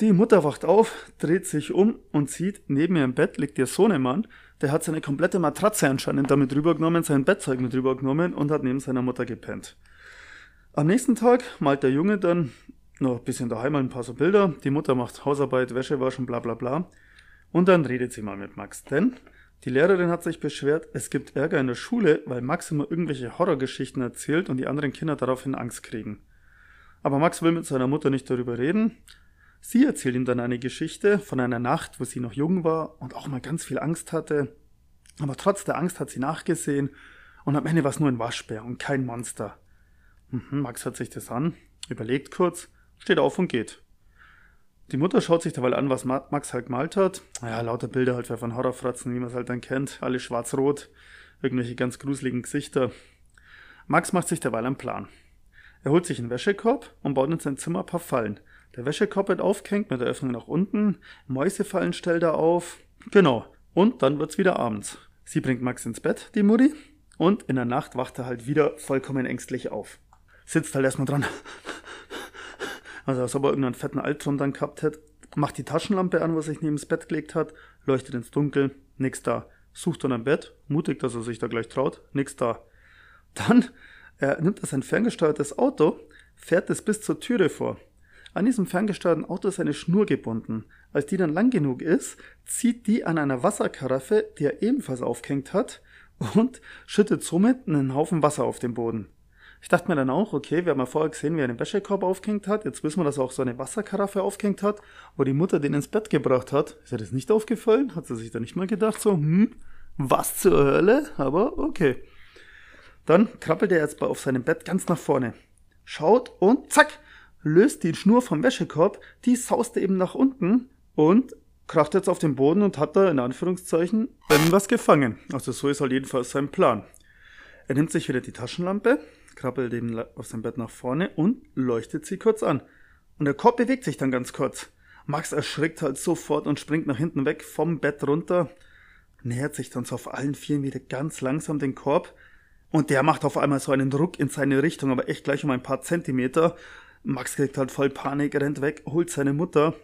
Die Mutter wacht auf, dreht sich um und sieht, neben ihr im Bett liegt ihr Sohnemann, der hat seine komplette Matratze anscheinend damit rübergenommen, sein Bettzeug mit rübergenommen und hat neben seiner Mutter gepennt. Am nächsten Tag malt der Junge dann noch ein bisschen daheim ein paar so Bilder. Die Mutter macht Hausarbeit, Wäsche waschen, bla bla bla. Und dann redet sie mal mit Max. Denn die Lehrerin hat sich beschwert, es gibt Ärger in der Schule, weil Max immer irgendwelche Horrorgeschichten erzählt und die anderen Kinder daraufhin Angst kriegen. Aber Max will mit seiner Mutter nicht darüber reden. Sie erzählt ihm dann eine Geschichte von einer Nacht, wo sie noch jung war und auch mal ganz viel Angst hatte. Aber trotz der Angst hat sie nachgesehen und am Ende war es nur ein Waschbär und kein Monster. Mhm, Max hört sich das an, überlegt kurz, steht auf und geht. Die Mutter schaut sich dabei an, was Max halt gemalt hat. Naja, lauter Bilder halt von Horrorfratzen, wie man es halt dann kennt. Alle schwarz-rot, irgendwelche ganz gruseligen Gesichter. Max macht sich derweil einen Plan. Er holt sich einen Wäschekorb und baut in sein Zimmer ein paar Fallen. Der Wäschekorb wird aufgehängt mit der Öffnung nach unten. Mäusefallen stellt er auf. Genau. Und dann wird's wieder abends. Sie bringt Max ins Bett, die Mutti. Und in der Nacht wacht er halt wieder vollkommen ängstlich auf sitzt halt erstmal dran. Also als ob er irgendeinen fetten Albtraum dann gehabt hätte. Macht die Taschenlampe an, was sich neben das Bett gelegt hat, leuchtet ins Dunkel, nix da. Sucht dann ein Bett, mutig, dass er sich da gleich traut, nix da. Dann er nimmt er sein ferngesteuertes Auto, fährt es bis zur Türe vor. An diesem ferngesteuerten Auto ist eine Schnur gebunden. Als die dann lang genug ist, zieht die an einer Wasserkaraffe, die er ebenfalls aufgehängt hat, und schüttet somit einen Haufen Wasser auf den Boden. Ich dachte mir dann auch, okay, wir haben ja vorher gesehen, wie er einen Wäschekorb aufgehängt hat. Jetzt wissen wir, dass er auch so eine Wasserkaraffe aufgehängt hat, wo die Mutter den ins Bett gebracht hat. Ist ihr das nicht aufgefallen? Hat sie sich da nicht mal gedacht, so, hm, was zur Hölle? Aber okay. Dann krabbelt er jetzt auf seinem Bett ganz nach vorne. Schaut und zack, löst die Schnur vom Wäschekorb, die sauste eben nach unten und kracht jetzt auf den Boden und hat da in Anführungszeichen irgendwas gefangen. Also so ist halt jedenfalls sein Plan. Er nimmt sich wieder die Taschenlampe, krabbelt eben auf sein Bett nach vorne und leuchtet sie kurz an. Und der Korb bewegt sich dann ganz kurz. Max erschrickt halt sofort und springt nach hinten weg vom Bett runter, nähert sich dann so auf allen Vieren wieder ganz langsam den Korb und der macht auf einmal so einen Druck in seine Richtung, aber echt gleich um ein paar Zentimeter. Max kriegt halt voll Panik, rennt weg, holt seine Mutter.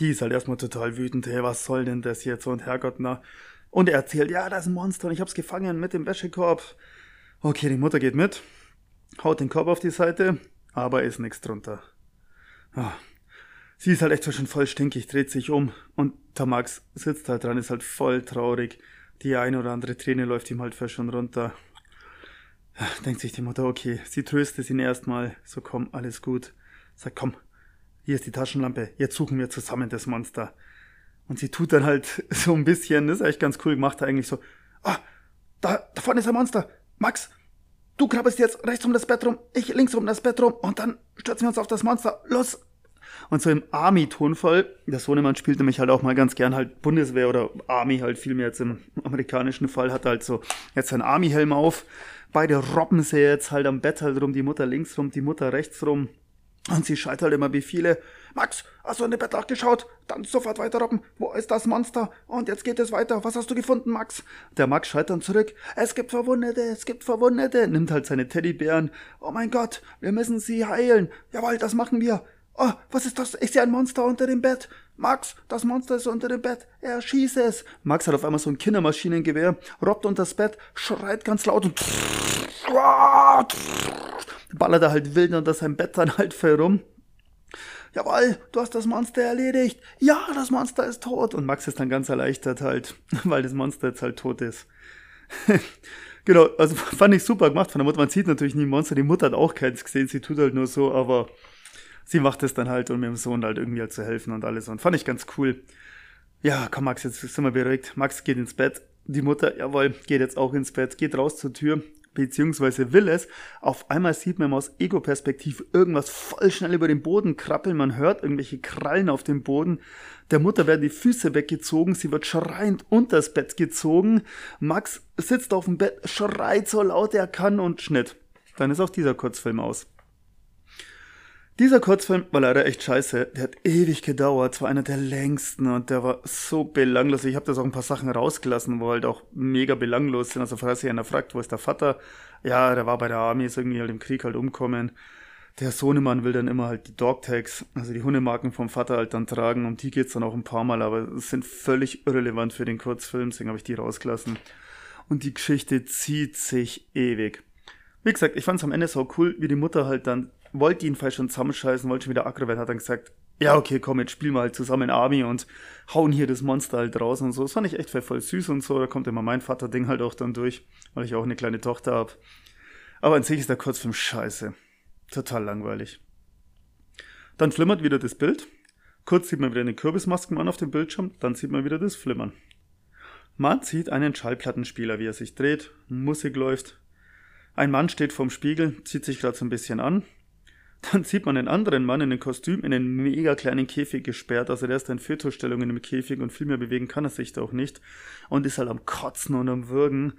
Die ist halt erstmal total wütend. Hey, was soll denn das jetzt? Und Herrgott, na. Und er erzählt, ja, da ist ein Monster und ich hab's gefangen mit dem Wäschekorb. Okay, die Mutter geht mit haut den Korb auf die Seite, aber ist nichts drunter. Ah. Sie ist halt echt schon voll stinkig, dreht sich um und der Max sitzt halt dran, ist halt voll traurig. Die eine oder andere Träne läuft ihm halt fast schon runter. Denkt sich die Mutter, okay, sie tröstet ihn erstmal, so komm, alles gut. Sagt, komm, hier ist die Taschenlampe, jetzt suchen wir zusammen das Monster. Und sie tut dann halt so ein bisschen, das ist echt ganz cool gemacht, eigentlich so, ah, da, da vorne ist ein Monster. Max, Du krabbelst jetzt rechts um das Bett rum, ich links um das Bett rum und dann stürzen wir uns auf das Monster. Los! Und so im Army-Tonfall, der Sohnemann spielt nämlich halt auch mal ganz gern halt Bundeswehr oder Army halt vielmehr jetzt im amerikanischen Fall, hat halt so jetzt seinen Army-Helm auf. Beide robben sie jetzt halt am Bett halt rum, die Mutter links rum, die Mutter rechts rum. Und sie schreit halt immer wie viele. Max, hast du in den Bett geschaut? Dann sofort weiter robben. Wo ist das Monster? Und jetzt geht es weiter. Was hast du gefunden, Max? Der Max schreit dann zurück. Es gibt Verwundete, es gibt Verwundete. Nimmt halt seine Teddybären. Oh mein Gott, wir müssen sie heilen. Jawohl, das machen wir. Oh, was ist das? Ich sehe ein Monster unter dem Bett. Max, das Monster ist unter dem Bett. Er schießt es. Max hat auf einmal so ein Kindermaschinengewehr, robbt unter das Bett, schreit ganz laut und ballert er halt wild unter seinem Bett dann halt herum. Jawohl, du hast das Monster erledigt. Ja, das Monster ist tot. Und Max ist dann ganz erleichtert halt, weil das Monster jetzt halt tot ist. genau, also fand ich super gemacht von der Mutter. Man sieht natürlich nie Monster. Die Mutter hat auch keins gesehen. Sie tut halt nur so, aber sie macht es dann halt, um ihrem Sohn halt irgendwie halt zu helfen und alles. Und fand ich ganz cool. Ja, komm Max, jetzt sind wir beruhigt. Max geht ins Bett. Die Mutter, jawohl, geht jetzt auch ins Bett, geht raus zur Tür, beziehungsweise will es. Auf einmal sieht man aus Ego-Perspektive irgendwas voll schnell über den Boden krabbeln. Man hört irgendwelche Krallen auf dem Boden. Der Mutter werden die Füße weggezogen. Sie wird schreiend unters Bett gezogen. Max sitzt auf dem Bett, schreit so laut er kann und Schnitt. Dann ist auch dieser Kurzfilm aus. Dieser Kurzfilm war leider echt scheiße. Der hat ewig gedauert. Es war einer der längsten und der war so belanglos. Ich habe da so ein paar Sachen rausgelassen, wo halt auch mega belanglos sind. Also falls sich einer fragt, wo ist der Vater? Ja, der war bei der Armee, ist irgendwie halt im Krieg halt umkommen. Der Sohnemann will dann immer halt die Dogtags, also die Hundemarken vom Vater halt dann tragen. Um die geht's dann auch ein paar Mal, aber sind völlig irrelevant für den Kurzfilm, deswegen habe ich die rausgelassen. Und die Geschichte zieht sich ewig. Wie gesagt, ich fand es am Ende so cool, wie die Mutter halt dann wollte ihn vielleicht schon zusammenscheißen, wollte schon wieder aggro werden, hat dann gesagt, ja, okay, komm, jetzt spielen wir halt zusammen Army und hauen hier das Monster halt raus und so. Das fand ich echt voll süß und so. Da kommt immer mein Vater-Ding halt auch dann durch, weil ich auch eine kleine Tochter habe. Aber an sich ist der Kurzfilm scheiße. Total langweilig. Dann flimmert wieder das Bild. Kurz sieht man wieder eine Kürbismaskenmann auf dem Bildschirm, dann sieht man wieder das Flimmern. Man sieht einen Schallplattenspieler, wie er sich dreht, Musik läuft. Ein Mann steht vorm Spiegel, zieht sich gerade so ein bisschen an, dann sieht man einen anderen Mann in einem Kostüm in einen mega kleinen Käfig gesperrt. Also der ist in Fötusstellung im Käfig und viel mehr bewegen kann er sich da auch nicht. Und ist halt am Kotzen und am Würgen.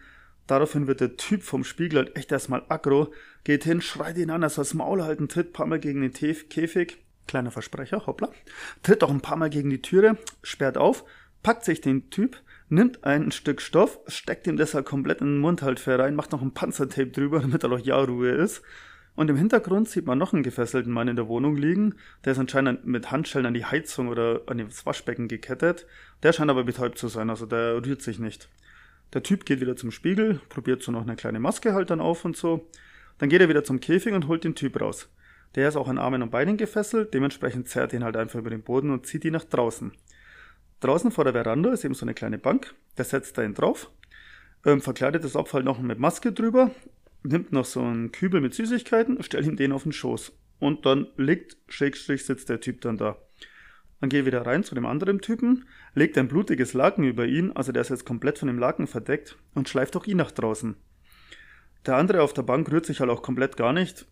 Daraufhin wird der Typ vom Spiegel halt echt erstmal aggro, geht hin, schreit ihn an, er das Maul halten, tritt ein paar Mal gegen den Käfig. Kleiner Versprecher, hoppla. Tritt auch ein paar Mal gegen die Türe, sperrt auf, packt sich den Typ, nimmt ein Stück Stoff, steckt ihm deshalb komplett in den Mund halt rein, macht noch ein Panzertape drüber, damit er noch ja Ruhe ist und im Hintergrund sieht man noch einen gefesselten Mann in der Wohnung liegen. Der ist anscheinend mit Handschellen an die Heizung oder an das Waschbecken gekettet. Der scheint aber betäubt zu sein, also der rührt sich nicht. Der Typ geht wieder zum Spiegel, probiert so noch eine kleine Maske halt dann auf und so. Dann geht er wieder zum Käfig und holt den Typ raus. Der ist auch an Armen und Beinen gefesselt, dementsprechend zerrt ihn halt einfach über den Boden und zieht ihn nach draußen. Draußen vor der Veranda ist eben so eine kleine Bank, der setzt da ihn drauf, ähm, verkleidet das Opfer halt noch mit Maske drüber nimmt noch so einen Kübel mit Süßigkeiten, stellt ihm den auf den Schoß. Und dann liegt, Schrägstrich, sitzt der Typ dann da. Dann geht er wieder rein zu dem anderen Typen, legt ein blutiges Laken über ihn, also der ist jetzt komplett von dem Laken verdeckt, und schleift auch ihn nach draußen. Der andere auf der Bank rührt sich halt auch komplett gar nicht.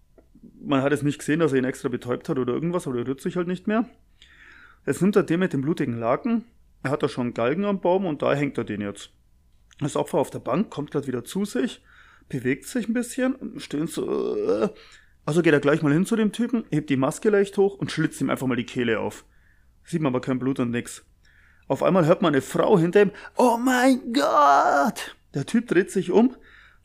Man hat es nicht gesehen, dass er ihn extra betäubt hat oder irgendwas, aber er rührt sich halt nicht mehr. Jetzt nimmt er den mit dem blutigen Laken, er hat da schon einen Galgen am Baum und da hängt er den jetzt. Das Opfer auf der Bank kommt gerade wieder zu sich, bewegt sich ein bisschen, stöhnt so. Äh. Also geht er gleich mal hin zu dem Typen, hebt die Maske leicht hoch und schlitzt ihm einfach mal die Kehle auf. Sieht man aber kein Blut und nix. Auf einmal hört man eine Frau hinter ihm. Oh mein Gott! Der Typ dreht sich um.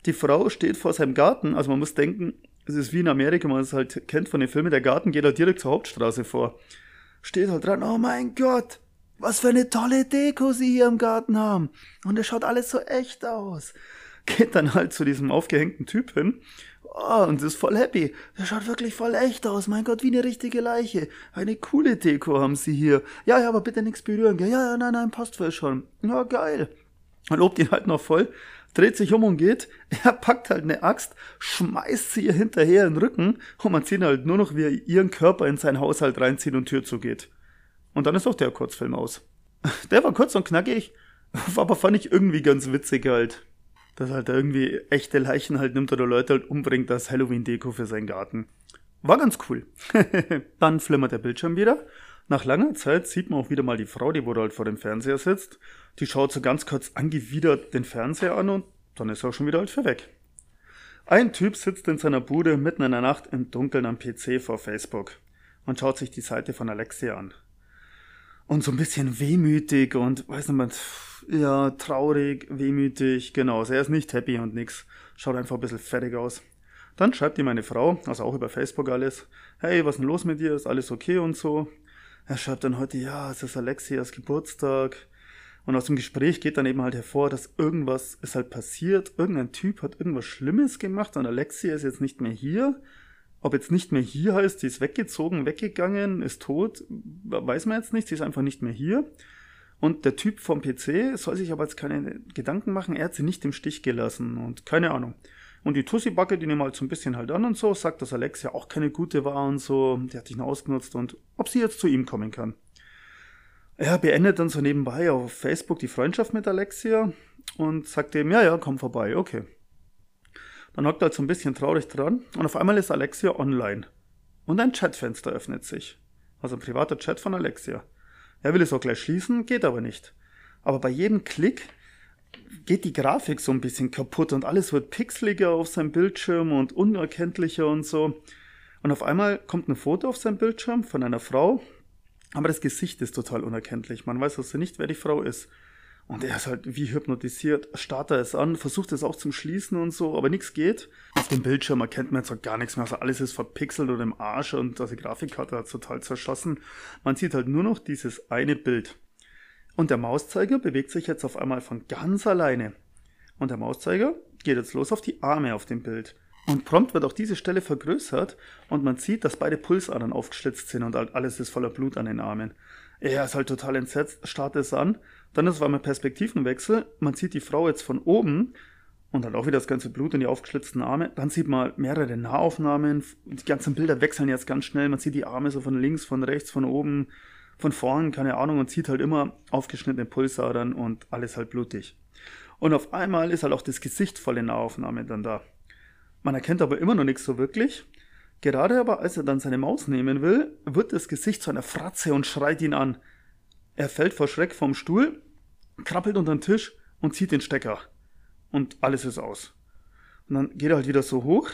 Die Frau steht vor seinem Garten. Also man muss denken, es ist wie in Amerika, man es halt kennt von den Filmen. Der Garten geht halt direkt zur Hauptstraße vor. Steht halt dran. Oh mein Gott! Was für eine tolle Deko sie hier im Garten haben. Und es schaut alles so echt aus geht dann halt zu diesem aufgehängten Typ hin oh, und ist voll happy. Der schaut wirklich voll echt aus. Mein Gott, wie eine richtige Leiche. Eine coole Deko haben sie hier. Ja, ja, aber bitte nichts berühren. Ja, ja, nein, nein, passt voll schon. Ja, geil. Man lobt ihn halt noch voll, dreht sich um und geht. Er packt halt eine Axt, schmeißt sie ihr hinterher in den Rücken und man sieht halt nur noch, wie er ihren Körper in seinen Haushalt reinzieht und Tür zugeht. Und dann ist auch der Kurzfilm aus. Der war kurz und knackig, aber fand ich irgendwie ganz witzig halt dass halt irgendwie echte Leichen halt nimmt oder Leute halt umbringt als Halloween-Deko für seinen Garten. War ganz cool. Dann flimmert der Bildschirm wieder. Nach langer Zeit sieht man auch wieder mal die Frau, die wo halt vor dem Fernseher sitzt. Die schaut so ganz kurz angewidert den Fernseher an und dann ist er auch schon wieder halt für weg. Ein Typ sitzt in seiner Bude mitten in der Nacht im Dunkeln am PC vor Facebook und schaut sich die Seite von Alexia an. Und so ein bisschen wehmütig und weiß nicht, ja, traurig, wehmütig, genau. Also er ist nicht happy und nix. Schaut einfach ein bisschen fertig aus. Dann schreibt ihm meine Frau, also auch über Facebook alles, hey, was ist denn los mit dir? Ist alles okay und so? Er schreibt dann heute, ja, es ist Alexias Geburtstag. Und aus dem Gespräch geht dann eben halt hervor, dass irgendwas ist halt passiert. Irgendein Typ hat irgendwas Schlimmes gemacht und Alexia ist jetzt nicht mehr hier. Ob jetzt nicht mehr hier heißt, sie ist weggezogen, weggegangen, ist tot, weiß man jetzt nicht. Sie ist einfach nicht mehr hier. Und der Typ vom PC soll sich aber jetzt keine Gedanken machen, er hat sie nicht im Stich gelassen und keine Ahnung. Und die Tussi-Backe, die nehmen halt so ein bisschen halt an und so, sagt, dass Alexia auch keine gute war und so, die hat dich nur ausgenutzt und ob sie jetzt zu ihm kommen kann. Er beendet dann so nebenbei auf Facebook die Freundschaft mit Alexia und sagt ihm, ja, ja, komm vorbei, okay. Dann hockt er halt so ein bisschen traurig dran und auf einmal ist Alexia online. Und ein Chatfenster öffnet sich. Also ein privater Chat von Alexia. Er will es auch gleich schließen, geht aber nicht. Aber bei jedem Klick geht die Grafik so ein bisschen kaputt und alles wird pixeliger auf seinem Bildschirm und unerkenntlicher und so. Und auf einmal kommt ein Foto auf seinem Bildschirm von einer Frau, aber das Gesicht ist total unerkenntlich. Man weiß also nicht, wer die Frau ist. Und er ist halt wie hypnotisiert, starrt er es an, versucht es auch zum Schließen und so, aber nichts geht. Auf dem Bildschirm erkennt man jetzt auch gar nichts mehr. Also alles ist verpixelt oder im Arsch und also die Grafikkarte hat total zerschossen. Man sieht halt nur noch dieses eine Bild. Und der Mauszeiger bewegt sich jetzt auf einmal von ganz alleine. Und der Mauszeiger geht jetzt los auf die Arme auf dem Bild. Und prompt wird auch diese Stelle vergrößert und man sieht, dass beide Pulsadern aufgeschlitzt sind und alles ist voller Blut an den Armen. Er ist halt total entsetzt, starrt es an. Dann ist es einmal Perspektivenwechsel. Man sieht die Frau jetzt von oben und dann auch wieder das ganze Blut in die aufgeschlitzten Arme. Dann sieht man mehrere Nahaufnahmen. Die ganzen Bilder wechseln jetzt ganz schnell. Man sieht die Arme so von links, von rechts, von oben von vorn, keine Ahnung, und sieht halt immer aufgeschnittene Pulsadern und alles halt blutig. Und auf einmal ist halt auch das Gesicht voll in der Aufnahme dann da. Man erkennt aber immer noch nichts so wirklich. Gerade aber, als er dann seine Maus nehmen will, wird das Gesicht zu einer Fratze und schreit ihn an. Er fällt vor Schreck vom Stuhl, krabbelt unter den Tisch und zieht den Stecker. Und alles ist aus. Und dann geht er halt wieder so hoch,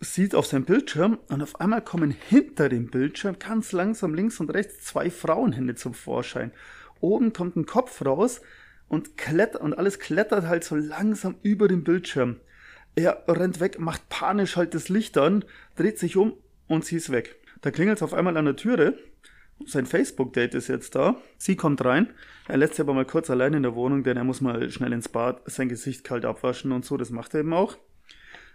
sieht auf seinem Bildschirm und auf einmal kommen hinter dem Bildschirm ganz langsam links und rechts zwei Frauenhände zum Vorschein. Oben kommt ein Kopf raus und klettert und alles klettert halt so langsam über den Bildschirm. Er rennt weg, macht panisch halt das Licht an, dreht sich um und sie ist weg. Da klingelt es auf einmal an der Türe. Sein Facebook-Date ist jetzt da. Sie kommt rein. Er lässt sie aber mal kurz allein in der Wohnung, denn er muss mal schnell ins Bad sein Gesicht kalt abwaschen und so. Das macht er eben auch.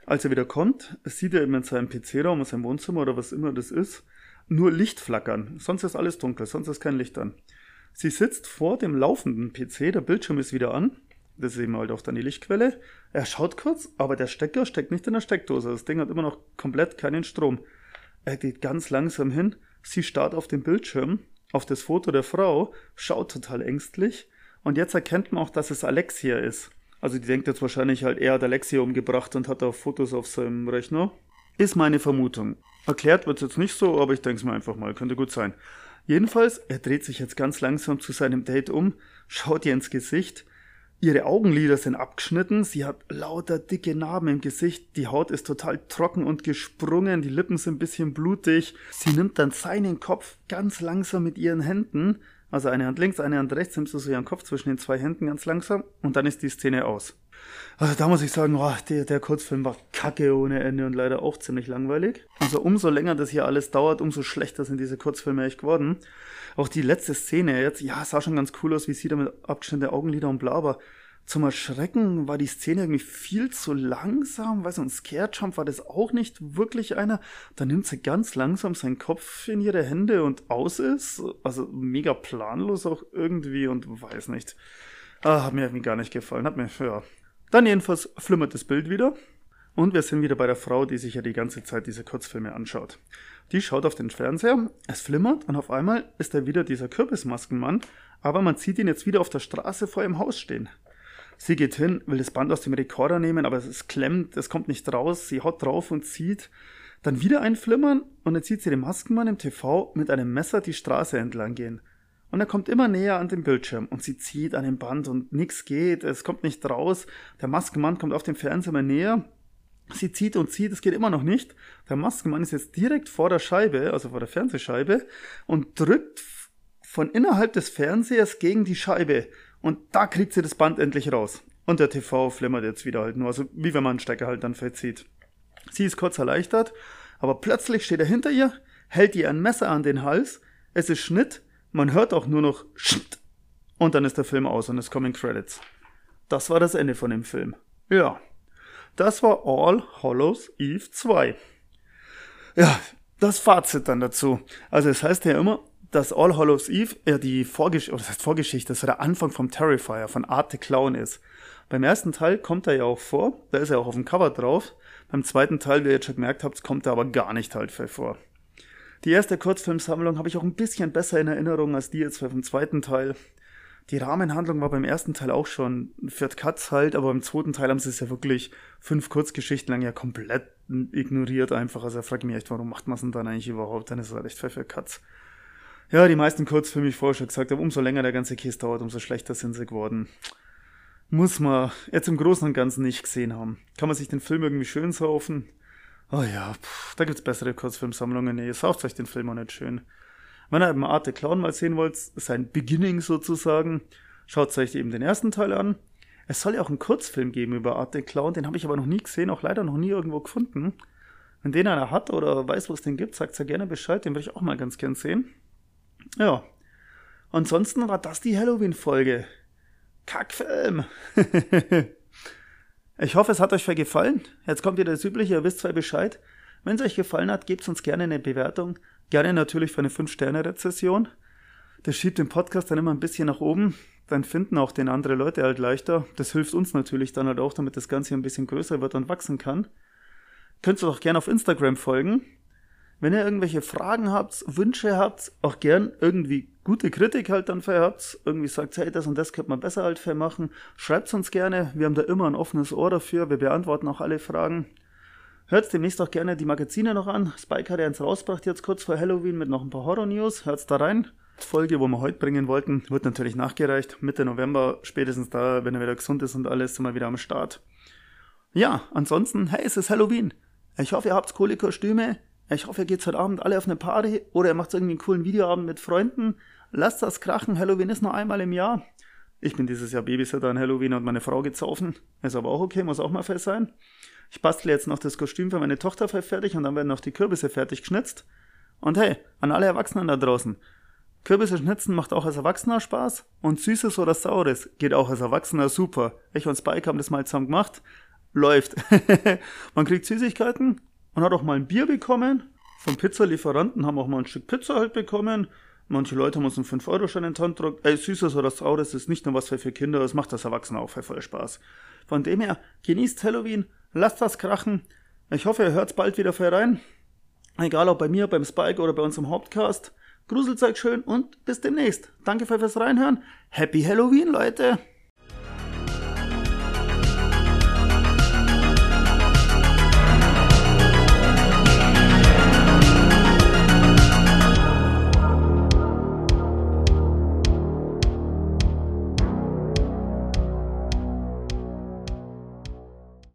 Als er wieder kommt, sieht er eben in seinem PC-Raum, in seinem Wohnzimmer oder was immer das ist, nur Licht flackern. Sonst ist alles dunkel, sonst ist kein Licht an. Sie sitzt vor dem laufenden PC, der Bildschirm ist wieder an. Das ist eben halt auch dann die Lichtquelle. Er schaut kurz, aber der Stecker steckt nicht in der Steckdose. Das Ding hat immer noch komplett keinen Strom. Er geht ganz langsam hin. Sie starrt auf den Bildschirm, auf das Foto der Frau, schaut total ängstlich. Und jetzt erkennt man auch, dass es Alexia ist. Also die denkt jetzt wahrscheinlich halt, er hat Alexia umgebracht und hat da Fotos auf seinem Rechner. Ist meine Vermutung. Erklärt wird es jetzt nicht so, aber ich denke es mir einfach mal, könnte gut sein. Jedenfalls, er dreht sich jetzt ganz langsam zu seinem Date um, schaut ihr ins Gesicht. Ihre Augenlider sind abgeschnitten, sie hat lauter dicke Narben im Gesicht, die Haut ist total trocken und gesprungen, die Lippen sind ein bisschen blutig. Sie nimmt dann seinen Kopf ganz langsam mit ihren Händen, also eine Hand links, eine Hand rechts, nimmst du so ihren Kopf zwischen den zwei Händen ganz langsam. Und dann ist die Szene aus. Also da muss ich sagen, oh, der, der Kurzfilm war kacke ohne Ende und leider auch ziemlich langweilig. Also umso länger das hier alles dauert, umso schlechter sind diese Kurzfilme echt geworden. Auch die letzte Szene jetzt, ja, sah schon ganz cool aus, wie sie da mit abgeschnittenen Augenlider und bla, aber zum Erschrecken war die Szene irgendwie viel zu langsam, weil so ein Scare-Jump war das auch nicht wirklich einer. Da nimmt sie ganz langsam seinen Kopf in ihre Hände und aus ist. Also mega planlos auch irgendwie und weiß nicht. Ah, hat mir irgendwie gar nicht gefallen. Hat mir, ja. Dann jedenfalls flimmert das Bild wieder. Und wir sind wieder bei der Frau, die sich ja die ganze Zeit diese Kurzfilme anschaut. Die schaut auf den Fernseher, es flimmert und auf einmal ist da wieder dieser Kürbismaskenmann, aber man sieht ihn jetzt wieder auf der Straße vor ihrem Haus stehen. Sie geht hin, will das Band aus dem Rekorder nehmen, aber es klemmt, es kommt nicht raus. Sie haut drauf und zieht. Dann wieder ein Flimmern und dann sieht sie den Maskenmann im TV mit einem Messer die Straße entlang gehen. Und er kommt immer näher an den Bildschirm und sie zieht an dem Band und nichts geht, es kommt nicht raus. Der Maskenmann kommt auf dem Fernseher immer näher. Sie zieht und zieht, es geht immer noch nicht. Der Maskenmann ist jetzt direkt vor der Scheibe, also vor der Fernsehscheibe, und drückt von innerhalb des Fernsehers gegen die Scheibe. Und da kriegt sie das Band endlich raus. Und der TV flimmert jetzt wieder halt nur, also wie wenn man einen Stecker halt dann verzieht. Sie ist kurz erleichtert, aber plötzlich steht er hinter ihr, hält ihr ein Messer an den Hals, es ist Schnitt, man hört auch nur noch und dann ist der Film aus und es kommen Credits. Das war das Ende von dem Film. Ja, das war All Hollows Eve 2. Ja, das Fazit dann dazu. Also es heißt ja immer, dass All Hallows Eve ja die Vorgeschichte, oder das heißt Vorgeschichte, das war der Anfang vom Terrifier, von Art the Clown ist. Beim ersten Teil kommt er ja auch vor, da ist er auch auf dem Cover drauf, Beim zweiten Teil, wie ihr jetzt schon gemerkt habt, kommt da aber gar nicht halt vor. Die erste Kurzfilmsammlung habe ich auch ein bisschen besser in Erinnerung als die jetzt vom zweiten Teil. Die Rahmenhandlung war beim ersten Teil auch schon Viert Katz halt, aber im zweiten Teil haben sie es ja wirklich fünf Kurzgeschichten lang ja komplett ignoriert einfach. Also frage ich mich echt, warum macht man es denn dann eigentlich überhaupt? Dann ist es halt echt Viert Katz. Ja, die meisten Kurzfilme, wie ich vorher schon gesagt habe, umso länger der ganze Käse dauert, umso schlechter sind sie geworden. Muss man jetzt im Großen und Ganzen nicht gesehen haben. Kann man sich den Film irgendwie schön saufen? Oh ja, pff, da gibt's bessere Kurzfilmsammlungen. Nee, sauft euch den Film auch nicht schön. Wenn ihr eben Art the Clown mal sehen wollt, sein Beginning sozusagen, schaut euch eben den ersten Teil an. Es soll ja auch einen Kurzfilm geben über Art the Clown, den habe ich aber noch nie gesehen, auch leider noch nie irgendwo gefunden. Wenn den einer hat oder weiß, wo es den gibt, sagt ja gerne Bescheid, den würde ich auch mal ganz gern sehen. Ja. Ansonsten war das die Halloween-Folge. Kackfilm. ich hoffe, es hat euch gefallen. Jetzt kommt wieder das Übliche, ihr wisst zwar Bescheid. Wenn es euch gefallen hat, gebt uns gerne eine Bewertung. Gerne natürlich für eine 5-Sterne-Rezession. Das schiebt den Podcast dann immer ein bisschen nach oben. Dann finden auch den andere Leute halt leichter. Das hilft uns natürlich dann halt auch, damit das Ganze ein bisschen größer wird und wachsen kann. Könnt ihr auch gerne auf Instagram folgen. Wenn ihr irgendwelche Fragen habt, Wünsche habt, auch gern irgendwie gute Kritik halt dann für habt, irgendwie sagt, hey, das und das könnte man besser halt für machen, schreibt uns gerne. Wir haben da immer ein offenes Ohr dafür. Wir beantworten auch alle Fragen. Hört demnächst auch gerne die Magazine noch an. Spike hat ja eins rausgebracht jetzt kurz vor Halloween mit noch ein paar Horror-News. Hört's da rein. Folge, wo wir heute bringen wollten, wird natürlich nachgereicht. Mitte November, spätestens da, wenn er wieder gesund ist und alles, sind wir wieder am Start. Ja, ansonsten, hey, es ist Halloween. Ich hoffe, ihr habt coole Kostüme. Ich hoffe, ihr geht heute Abend alle auf eine Party oder ihr macht irgendwie einen coolen Videoabend mit Freunden. Lasst das krachen. Halloween ist nur einmal im Jahr. Ich bin dieses Jahr Babysitter an Halloween und meine Frau gezaufen. Ist aber auch okay, muss auch mal fest sein. Ich bastle jetzt noch das Kostüm für meine Tochter fertig und dann werden noch die Kürbisse fertig geschnitzt. Und hey, an alle Erwachsenen da draußen. Kürbisse schnitzen macht auch als Erwachsener Spaß und Süßes oder Saures geht auch als Erwachsener super. Ich und Spike haben das mal zusammen gemacht. Läuft. Man kriegt Süßigkeiten man hat auch mal ein Bier bekommen. Vom Pizzalieferanten haben auch mal ein Stück Pizza halt bekommen. Manche Leute haben uns einen 5-Euro-Schein in die Hand gedrückt. Ey, Süßes oder Saures ist nicht nur was für, Kinder, das macht das Erwachsene auch für voll Spaß. Von dem her, genießt Halloween, lasst das krachen. Ich hoffe, ihr hört bald wieder für rein. Egal ob bei mir, beim Spike oder bei unserem Hauptcast. Gruselt euch schön und bis demnächst. Danke fürs Reinhören. Happy Halloween, Leute!